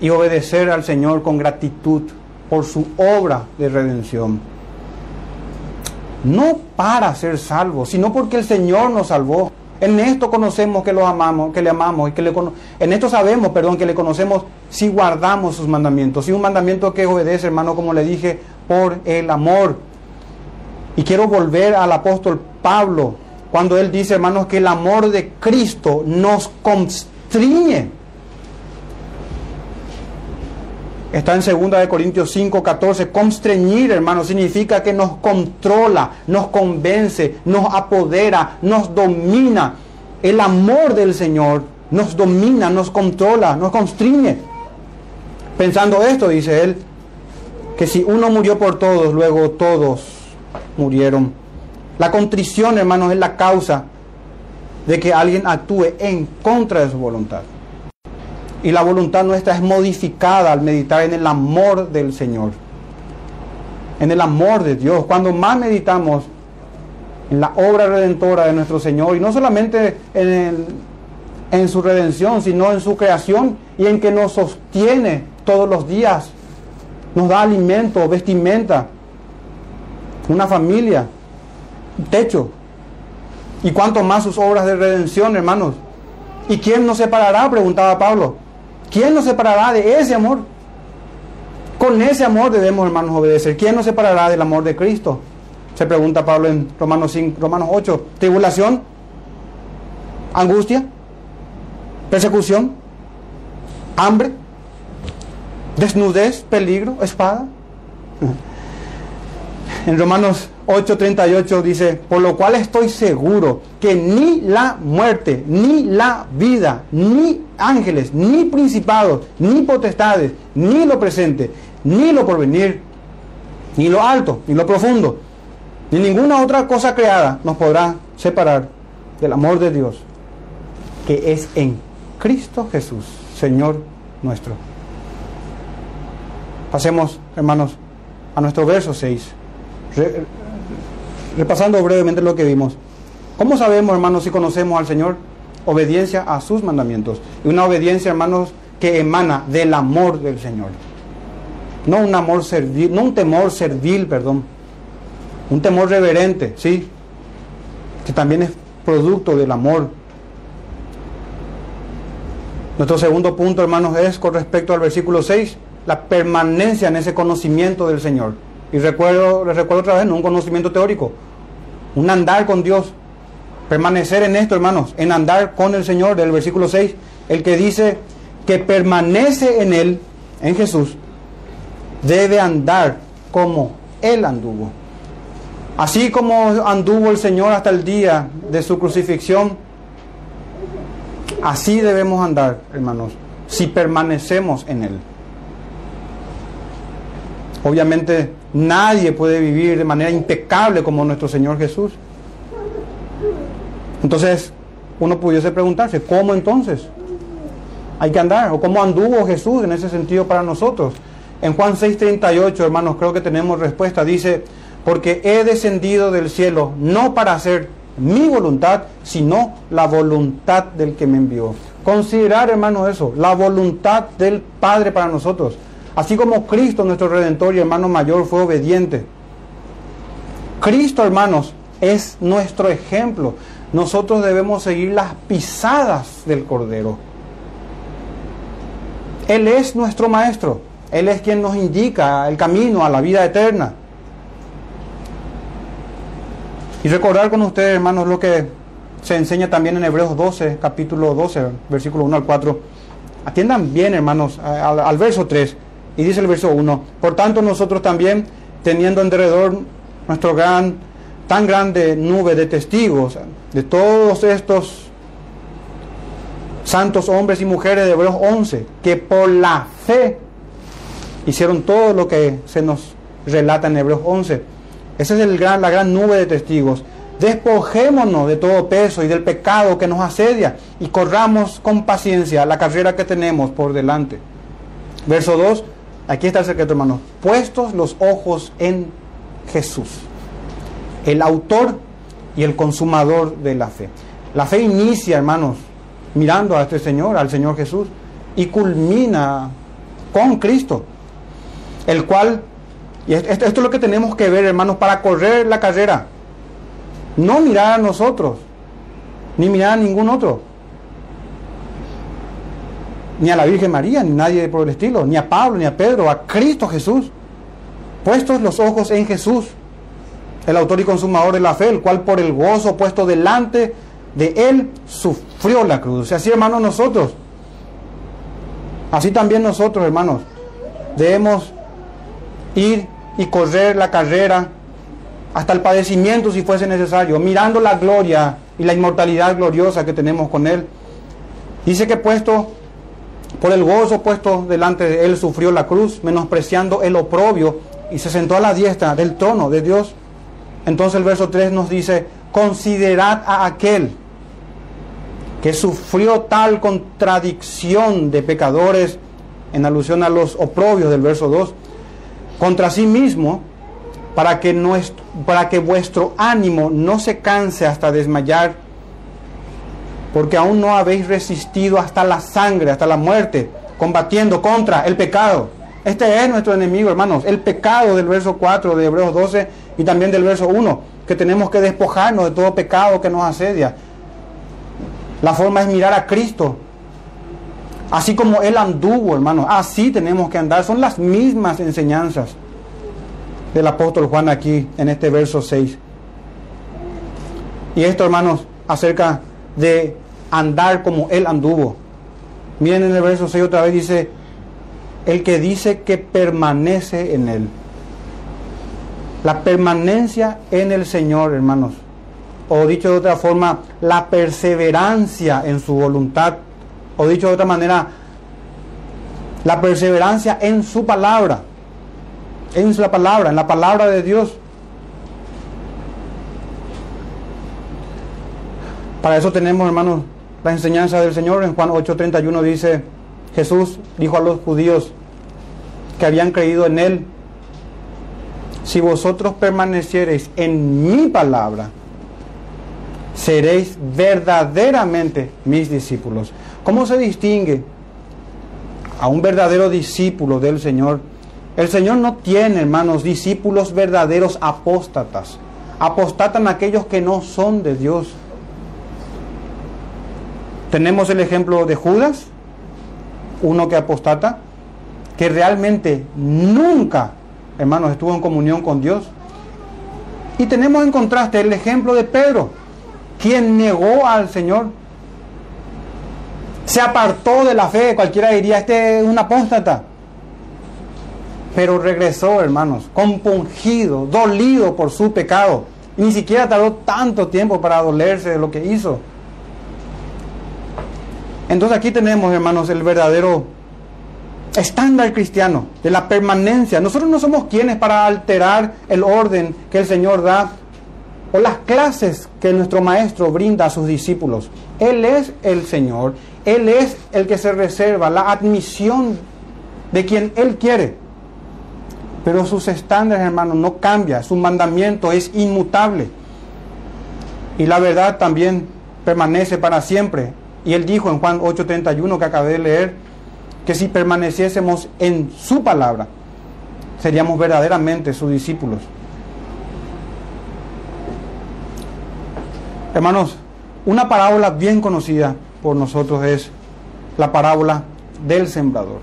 y obedecer al Señor con gratitud por su obra de redención. No para ser salvos, sino porque el Señor nos salvó. En esto conocemos que lo amamos, que le amamos y que le en esto sabemos, perdón, que le conocemos si guardamos sus mandamientos. Y un mandamiento que obedece, hermano, como le dije, por el amor. Y quiero volver al apóstol Pablo, cuando él dice, hermanos, que el amor de Cristo nos constriñe. Está en 2 Corintios 5, 14. Constreñir, hermanos, significa que nos controla, nos convence, nos apodera, nos domina. El amor del Señor nos domina, nos controla, nos constriñe. Pensando esto, dice él, que si uno murió por todos, luego todos murieron la contrición, hermanos, es la causa de que alguien actúe en contra de su voluntad. Y la voluntad nuestra es modificada al meditar en el amor del Señor, en el amor de Dios. Cuando más meditamos en la obra redentora de nuestro Señor, y no solamente en, en su redención, sino en su creación y en que nos sostiene todos los días, nos da alimento, vestimenta, una familia, techo. Y cuanto más sus obras de redención, hermanos. ¿Y quién nos separará? Preguntaba Pablo. ¿Quién nos separará de ese amor? Con ese amor debemos, hermanos, obedecer. ¿Quién nos separará del amor de Cristo? Se pregunta Pablo en Romanos, 5, Romanos 8. Tribulación, angustia, persecución, hambre, desnudez, peligro, espada. En Romanos 8:38 dice, por lo cual estoy seguro que ni la muerte, ni la vida, ni ángeles, ni principados, ni potestades, ni lo presente, ni lo porvenir, ni lo alto, ni lo profundo, ni ninguna otra cosa creada nos podrá separar del amor de Dios, que es en Cristo Jesús, Señor nuestro. Pasemos, hermanos, a nuestro verso 6 Repasando brevemente lo que vimos. ¿Cómo sabemos, hermanos, si conocemos al Señor? Obediencia a sus mandamientos. Y una obediencia, hermanos, que emana del amor del Señor. No un amor servil, no un temor servil, perdón. Un temor reverente, ¿sí? Que también es producto del amor. Nuestro segundo punto, hermanos, es con respecto al versículo 6, la permanencia en ese conocimiento del Señor. Y recuerdo, les recuerdo otra vez, no un conocimiento teórico, un andar con Dios. Permanecer en esto, hermanos, en andar con el Señor, del versículo 6, el que dice que permanece en Él, en Jesús, debe andar como Él anduvo. Así como anduvo el Señor hasta el día de su crucifixión, así debemos andar, hermanos, si permanecemos en Él. Obviamente nadie puede vivir de manera impecable como nuestro Señor Jesús. Entonces, uno pudiese preguntarse, ¿cómo entonces hay que andar? ¿O cómo anduvo Jesús en ese sentido para nosotros? En Juan 6:38, hermanos, creo que tenemos respuesta. Dice, porque he descendido del cielo no para hacer mi voluntad, sino la voluntad del que me envió. Considerar, hermanos, eso, la voluntad del Padre para nosotros. Así como Cristo, nuestro Redentor y hermano mayor, fue obediente. Cristo, hermanos, es nuestro ejemplo. Nosotros debemos seguir las pisadas del Cordero. Él es nuestro Maestro. Él es quien nos indica el camino a la vida eterna. Y recordar con ustedes, hermanos, lo que se enseña también en Hebreos 12, capítulo 12, versículo 1 al 4. Atiendan bien, hermanos, al, al verso 3. Y dice el verso 1, por tanto nosotros también, teniendo en derredor nuestro gran, tan grande nube de testigos, de todos estos santos hombres y mujeres de Hebreos 11, que por la fe hicieron todo lo que se nos relata en Hebreos 11. Esa es el gran, la gran nube de testigos. Despojémonos de todo peso y del pecado que nos asedia y corramos con paciencia la carrera que tenemos por delante. Verso 2, Aquí está el secreto, hermanos. Puestos los ojos en Jesús, el autor y el consumador de la fe. La fe inicia, hermanos, mirando a este Señor, al Señor Jesús, y culmina con Cristo, el cual, y esto, es lo que tenemos que ver, hermanos, para correr la carrera. No mirar a nosotros, ni mirar a ningún otro ni a la Virgen María, ni nadie por el estilo, ni a Pablo, ni a Pedro, a Cristo Jesús. Puestos los ojos en Jesús, el autor y consumador de la fe, el cual por el gozo puesto delante de él sufrió la cruz. Así, hermanos, nosotros, así también nosotros, hermanos, debemos ir y correr la carrera hasta el padecimiento si fuese necesario, mirando la gloria y la inmortalidad gloriosa que tenemos con Él. Dice que puesto por el gozo puesto delante de él sufrió la cruz, menospreciando el oprobio, y se sentó a la diestra del trono de Dios. Entonces el verso 3 nos dice, considerad a aquel que sufrió tal contradicción de pecadores, en alusión a los oprobios del verso 2, contra sí mismo, para que, nuestro, para que vuestro ánimo no se canse hasta desmayar porque aún no habéis resistido hasta la sangre, hasta la muerte, combatiendo contra el pecado. Este es nuestro enemigo, hermanos, el pecado del verso 4 de Hebreos 12 y también del verso 1, que tenemos que despojarnos de todo pecado que nos asedia. La forma es mirar a Cristo, así como Él anduvo, hermanos, así tenemos que andar. Son las mismas enseñanzas del apóstol Juan aquí en este verso 6. Y esto, hermanos, acerca de andar como Él anduvo. Miren en el verso 6 otra vez dice, el que dice que permanece en Él. La permanencia en el Señor, hermanos. O dicho de otra forma, la perseverancia en su voluntad. O dicho de otra manera, la perseverancia en su palabra. En su palabra, en la palabra de Dios. Para eso tenemos, hermanos, la enseñanza del Señor. En Juan 8:31 dice, Jesús dijo a los judíos que habían creído en Él, si vosotros permaneciereis en mi palabra, seréis verdaderamente mis discípulos. ¿Cómo se distingue a un verdadero discípulo del Señor? El Señor no tiene, hermanos, discípulos verdaderos apóstatas. Apostatan aquellos que no son de Dios. Tenemos el ejemplo de Judas, uno que apostata, que realmente nunca, hermanos, estuvo en comunión con Dios. Y tenemos en contraste el ejemplo de Pedro, quien negó al Señor. Se apartó de la fe, cualquiera diría, este es un apóstata. Pero regresó, hermanos, compungido, dolido por su pecado. Ni siquiera tardó tanto tiempo para dolerse de lo que hizo. Entonces aquí tenemos, hermanos, el verdadero estándar cristiano de la permanencia. Nosotros no somos quienes para alterar el orden que el Señor da o las clases que nuestro Maestro brinda a sus discípulos. Él es el Señor, Él es el que se reserva la admisión de quien Él quiere. Pero sus estándares, hermanos, no cambia, su mandamiento es inmutable. Y la verdad también permanece para siempre. Y él dijo en Juan 8:31 que acabé de leer, que si permaneciésemos en su palabra, seríamos verdaderamente sus discípulos. Hermanos, una parábola bien conocida por nosotros es la parábola del sembrador,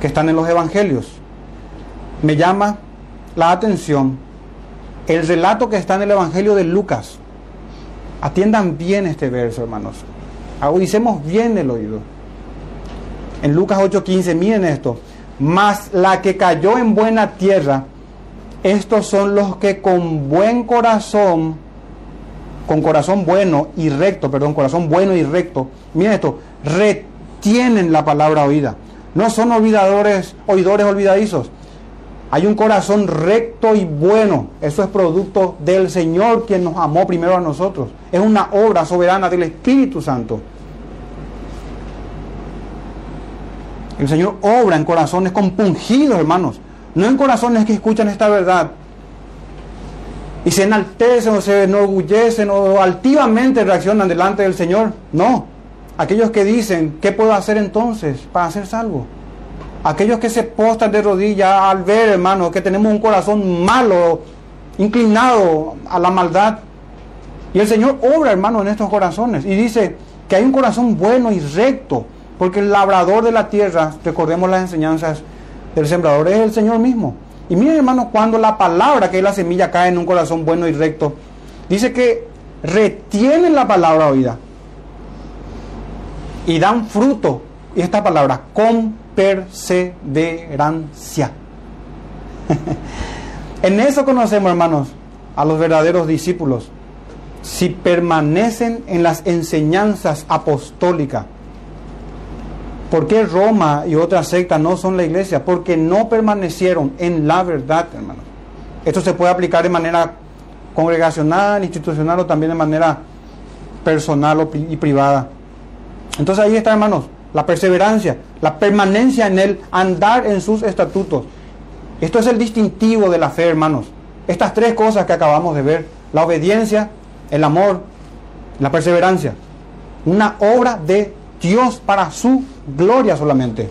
que están en los evangelios. Me llama la atención el relato que está en el evangelio de Lucas, Atiendan bien este verso, hermanos. Agudicemos bien el oído. En Lucas 8:15, miren esto. Mas la que cayó en buena tierra, estos son los que con buen corazón, con corazón bueno y recto, perdón, corazón bueno y recto, miren esto, retienen la palabra oída. No son olvidadores, oidores olvidadizos, hay un corazón recto y bueno. Eso es producto del Señor quien nos amó primero a nosotros. Es una obra soberana del Espíritu Santo. El Señor obra en corazones compungidos, hermanos. No en corazones que escuchan esta verdad y se enaltecen o se enorgullecen o altivamente reaccionan delante del Señor. No. Aquellos que dicen, ¿qué puedo hacer entonces para ser salvo? Aquellos que se postan de rodillas al ver, hermano, que tenemos un corazón malo, inclinado a la maldad. Y el Señor obra, hermano, en estos corazones. Y dice que hay un corazón bueno y recto. Porque el labrador de la tierra, recordemos las enseñanzas del sembrador, es el Señor mismo. Y miren, hermano, cuando la palabra, que es la semilla, cae en un corazón bueno y recto, dice que retienen la palabra oída y dan fruto. Y esta palabra, con perseverancia. en eso conocemos, hermanos, a los verdaderos discípulos. Si permanecen en las enseñanzas apostólicas. ¿Por qué Roma y otras sectas no son la iglesia? Porque no permanecieron en la verdad, hermanos. Esto se puede aplicar de manera congregacional, institucional o también de manera personal y privada. Entonces ahí está, hermanos, la perseverancia, la permanencia en Él, andar en sus estatutos. Esto es el distintivo de la fe, hermanos. Estas tres cosas que acabamos de ver, la obediencia, el amor, la perseverancia. Una obra de Dios para su gloria solamente.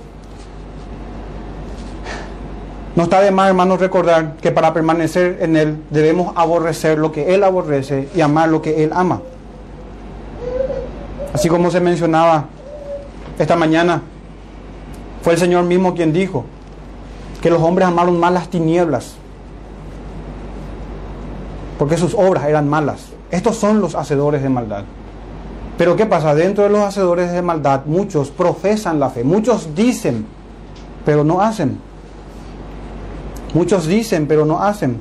No está de más, hermanos, recordar que para permanecer en Él debemos aborrecer lo que Él aborrece y amar lo que Él ama. Así como se mencionaba esta mañana, fue el Señor mismo quien dijo que los hombres amaron más las tinieblas, porque sus obras eran malas. Estos son los hacedores de maldad. Pero ¿qué pasa? Dentro de los hacedores de maldad, muchos profesan la fe, muchos dicen, pero no hacen. Muchos dicen, pero no hacen.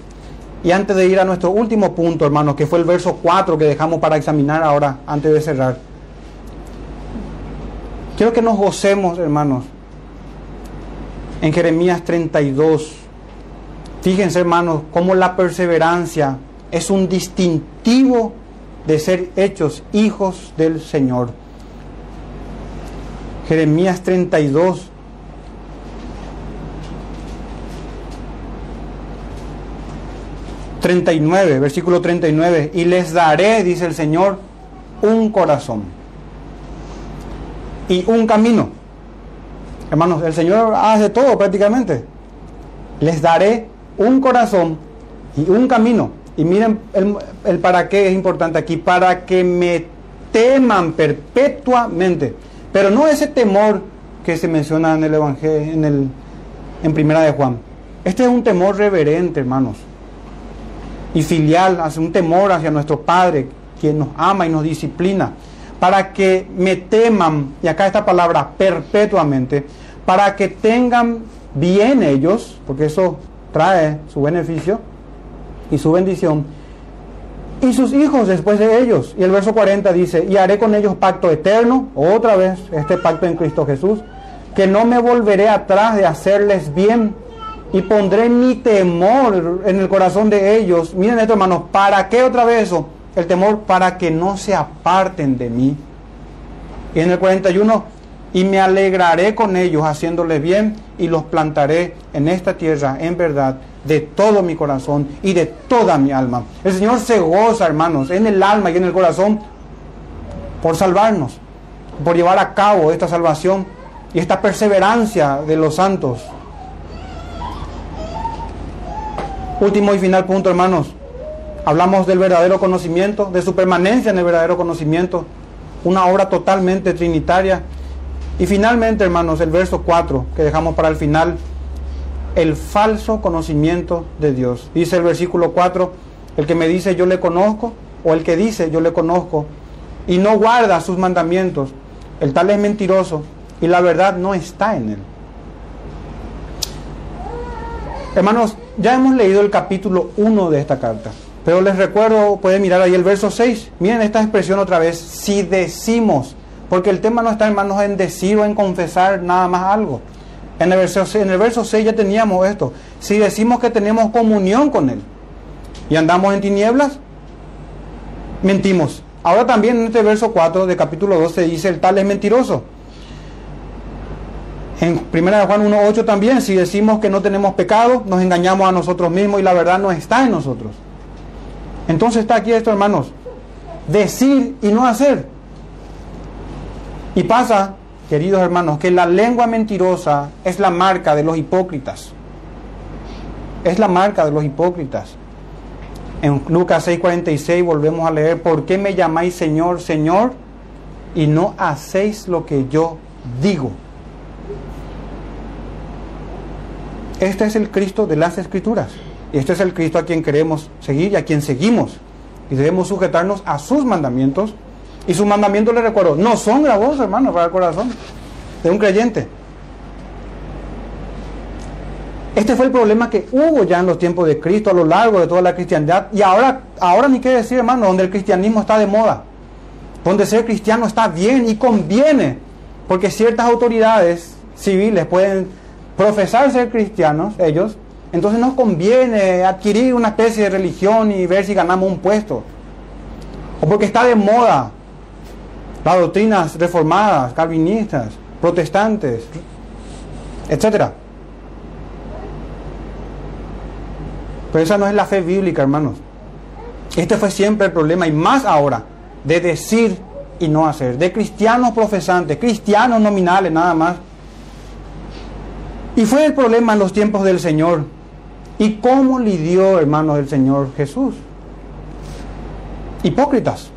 Y antes de ir a nuestro último punto, hermanos, que fue el verso 4 que dejamos para examinar ahora, antes de cerrar. Quiero que nos gocemos, hermanos, en Jeremías 32. Fíjense, hermanos, cómo la perseverancia es un distintivo de ser hechos hijos del Señor. Jeremías 32. 39, versículo 39, y les daré, dice el Señor, un corazón y un camino. Hermanos, el Señor hace todo prácticamente. Les daré un corazón y un camino. Y miren el, para qué es importante aquí, para que me teman perpetuamente. Pero no ese temor que se menciona en el Evangelio, en, el, en Primera de Juan. Este es un temor reverente, hermanos. Y filial, hace un temor hacia nuestro Padre, quien nos ama y nos disciplina. Para que me teman, y acá esta palabra, perpetuamente, para que tengan bien ellos, porque eso trae su beneficio y su bendición, y sus hijos después de ellos. Y el verso 40 dice, y haré con ellos pacto eterno, otra vez este pacto en Cristo Jesús, que no me volveré atrás de hacerles bien y pondré mi temor en el corazón de ellos. Miren esto hermanos, ¿para qué otra vez eso? El temor para que no se aparten de mí. Y en el 41, y me alegraré con ellos haciéndoles bien y los plantaré en esta tierra en verdad de todo mi corazón y de toda mi alma. El Señor se goza, hermanos, en el alma y en el corazón por salvarnos, por llevar a cabo esta salvación y esta perseverancia de los santos. Último y final punto, hermanos. Hablamos del verdadero conocimiento, de su permanencia en el verdadero conocimiento, una obra totalmente trinitaria. Y finalmente, hermanos, el verso 4 que dejamos para el final el falso conocimiento de Dios. Dice el versículo 4, el que me dice yo le conozco, o el que dice yo le conozco, y no guarda sus mandamientos, el tal es mentiroso, y la verdad no está en él. Hermanos, ya hemos leído el capítulo 1 de esta carta, pero les recuerdo, pueden mirar ahí el verso 6, miren esta expresión otra vez, si decimos, porque el tema no está hermanos en decir o en confesar nada más algo. En el, verso, en el verso 6 ya teníamos esto. Si decimos que tenemos comunión con Él y andamos en tinieblas, mentimos. Ahora también en este verso 4 de capítulo 12 dice el tal es mentiroso. En 1 Juan 1.8 también, si decimos que no tenemos pecado, nos engañamos a nosotros mismos y la verdad no está en nosotros. Entonces está aquí esto, hermanos. Decir y no hacer. Y pasa queridos hermanos, que la lengua mentirosa es la marca de los hipócritas. Es la marca de los hipócritas. En Lucas 6:46 volvemos a leer, ¿por qué me llamáis Señor, Señor? Y no hacéis lo que yo digo. Este es el Cristo de las Escrituras. Este es el Cristo a quien queremos seguir y a quien seguimos. Y debemos sujetarnos a sus mandamientos y sus mandamientos, les recuerdo, no son gravosos, hermano, para el corazón de un creyente. Este fue el problema que hubo ya en los tiempos de Cristo a lo largo de toda la cristiandad. Y ahora, ahora ni qué decir, hermano, donde el cristianismo está de moda. Donde ser cristiano está bien y conviene. Porque ciertas autoridades civiles pueden profesar ser cristianos, ellos. Entonces nos conviene adquirir una especie de religión y ver si ganamos un puesto. O porque está de moda las doctrinas reformadas, calvinistas, protestantes, etc. Pero esa no es la fe bíblica, hermanos. Este fue siempre el problema y más ahora de decir y no hacer, de cristianos profesantes, cristianos nominales nada más. Y fue el problema en los tiempos del Señor. ¿Y cómo lidió, hermanos, el Señor Jesús? Hipócritas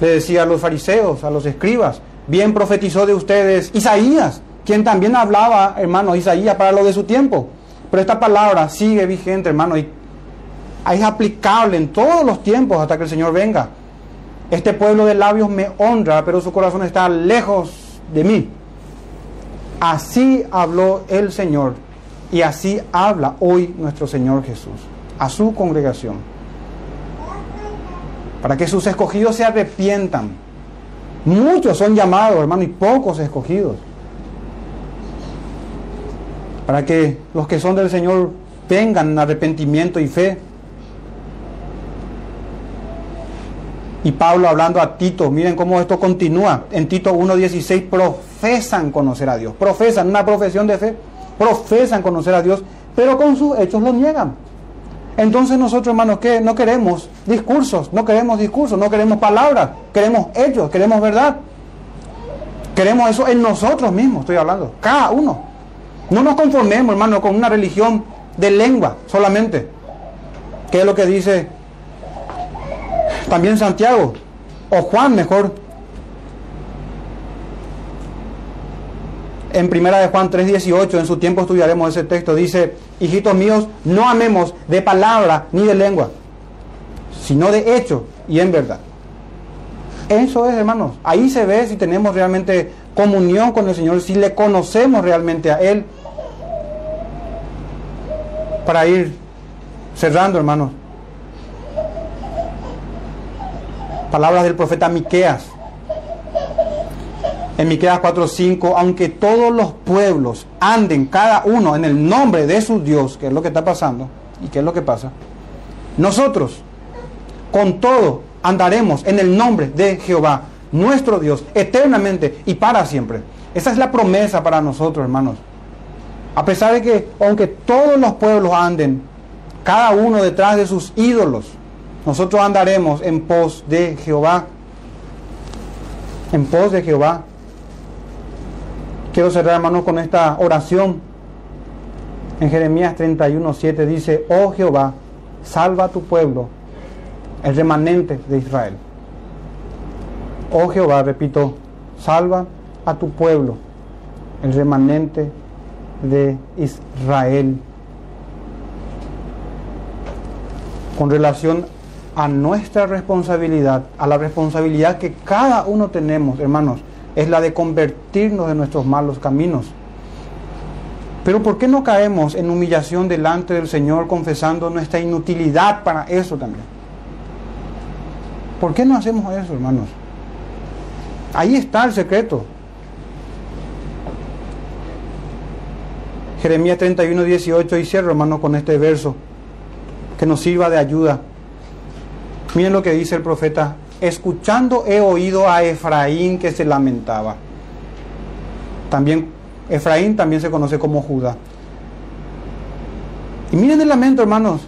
le decía a los fariseos, a los escribas, bien profetizó de ustedes Isaías, quien también hablaba, hermano, Isaías para lo de su tiempo. Pero esta palabra sigue vigente, hermano, y es aplicable en todos los tiempos hasta que el Señor venga. Este pueblo de labios me honra, pero su corazón está lejos de mí. Así habló el Señor y así habla hoy nuestro Señor Jesús a su congregación para que sus escogidos se arrepientan. Muchos son llamados, hermano, y pocos escogidos. Para que los que son del Señor tengan arrepentimiento y fe. Y Pablo hablando a Tito, miren cómo esto continúa. En Tito 1.16 profesan conocer a Dios. Profesan una profesión de fe. Profesan conocer a Dios, pero con sus hechos lo niegan. Entonces nosotros, hermanos, ¿qué? No queremos discursos, no queremos discursos, no queremos palabras, queremos hechos, queremos verdad. Queremos eso en nosotros mismos, estoy hablando, cada uno. No nos conformemos, hermano, con una religión de lengua solamente. ¿Qué es lo que dice también Santiago? O Juan, mejor. En primera de Juan 3:18, en su tiempo estudiaremos ese texto, dice, hijitos míos, no amemos de palabra ni de lengua, sino de hecho y en verdad. Eso es, hermanos. Ahí se ve si tenemos realmente comunión con el Señor, si le conocemos realmente a Él. Para ir cerrando, hermanos. Palabras del profeta Miqueas. En Miqueas 4:5, aunque todos los pueblos anden cada uno en el nombre de su Dios, que es lo que está pasando y qué es lo que pasa, nosotros con todo andaremos en el nombre de Jehová, nuestro Dios, eternamente y para siempre. Esa es la promesa para nosotros, hermanos. A pesar de que, aunque todos los pueblos anden, cada uno detrás de sus ídolos, nosotros andaremos en pos de Jehová. En pos de Jehová. Quiero cerrar, hermanos, con esta oración. En Jeremías 31, 7 dice, oh Jehová, salva a tu pueblo el remanente de Israel. Oh Jehová, repito, salva a tu pueblo, el remanente de Israel. Con relación a nuestra responsabilidad, a la responsabilidad que cada uno tenemos, hermanos, es la de convertirnos de nuestros malos caminos. Pero ¿por qué no caemos en humillación delante del Señor confesando nuestra inutilidad para eso también? ¿Por qué no hacemos eso, hermanos? Ahí está el secreto. Jeremías 31, 18 y cierro, hermanos, con este verso que nos sirva de ayuda. Miren lo que dice el profeta. Escuchando he oído a Efraín que se lamentaba. También Efraín también se conoce como Judá. Y miren el lamento, hermanos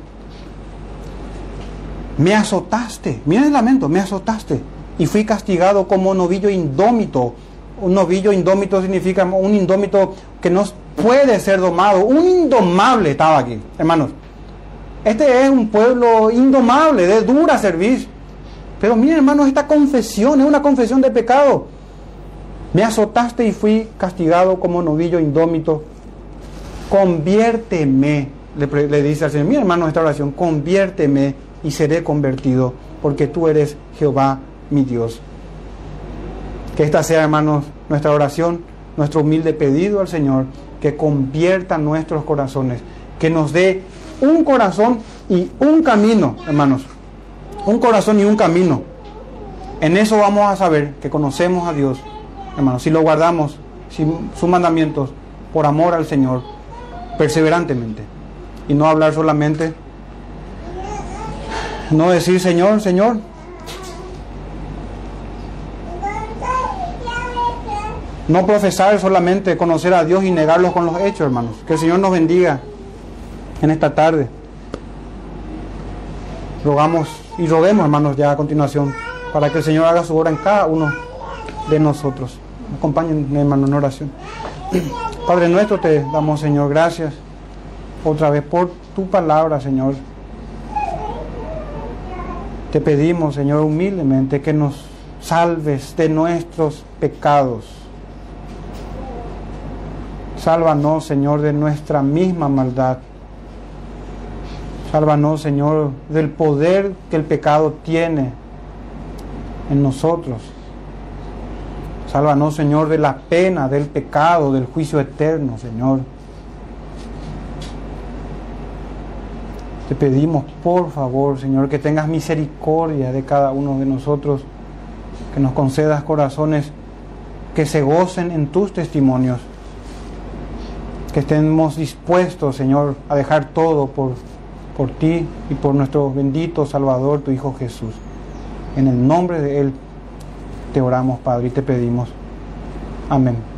me azotaste, mira el lamento, me azotaste y fui castigado como novillo indómito. Un novillo indómito significa un indómito que no puede ser domado, un indomable estaba aquí, hermanos. Este es un pueblo indomable, de dura servicio. Pero miren, hermanos, esta confesión es una confesión de pecado. Me azotaste y fui castigado como novillo indómito. Conviérteme, le, dice al Señor. Mi hermano, esta oración, conviérteme y seré convertido, porque tú eres Jehová mi Dios. Que esta sea, hermanos, nuestra oración, nuestro humilde pedido al Señor, que convierta nuestros corazones, que nos dé un corazón y un camino, hermanos. Un corazón y un camino. En eso vamos a saber que conocemos a Dios, hermanos, si lo guardamos, si, sus mandamientos, por amor al Señor, perseverantemente. Y no hablar solamente no decir Señor, Señor. No profesar solamente conocer a Dios y negarlo con los hechos, hermanos. Que el Señor nos bendiga en esta tarde. Rogamos y roguemos, hermanos, ya a continuación, para que el Señor haga su obra en cada uno de nosotros. Acompañen, hermano, en oración. Padre nuestro, te damos, Señor, gracias otra vez por tu palabra, Señor. Te pedimos, Señor, humildemente que nos salves de nuestros pecados. Sálvanos, Señor, de nuestra misma maldad. Sálvanos, Señor, del poder que el pecado tiene en nosotros. Sálvanos, Señor, de la pena del pecado, del juicio eterno, Señor. Te pedimos, por favor, Señor, que tengas misericordia de cada uno de nosotros, que nos concedas corazones que se gocen en tus testimonios, que estemos dispuestos, Señor, a dejar todo por, por ti y por nuestro bendito Salvador, tu Hijo Jesús. En el nombre de Él te oramos, Padre, y te pedimos. Amén.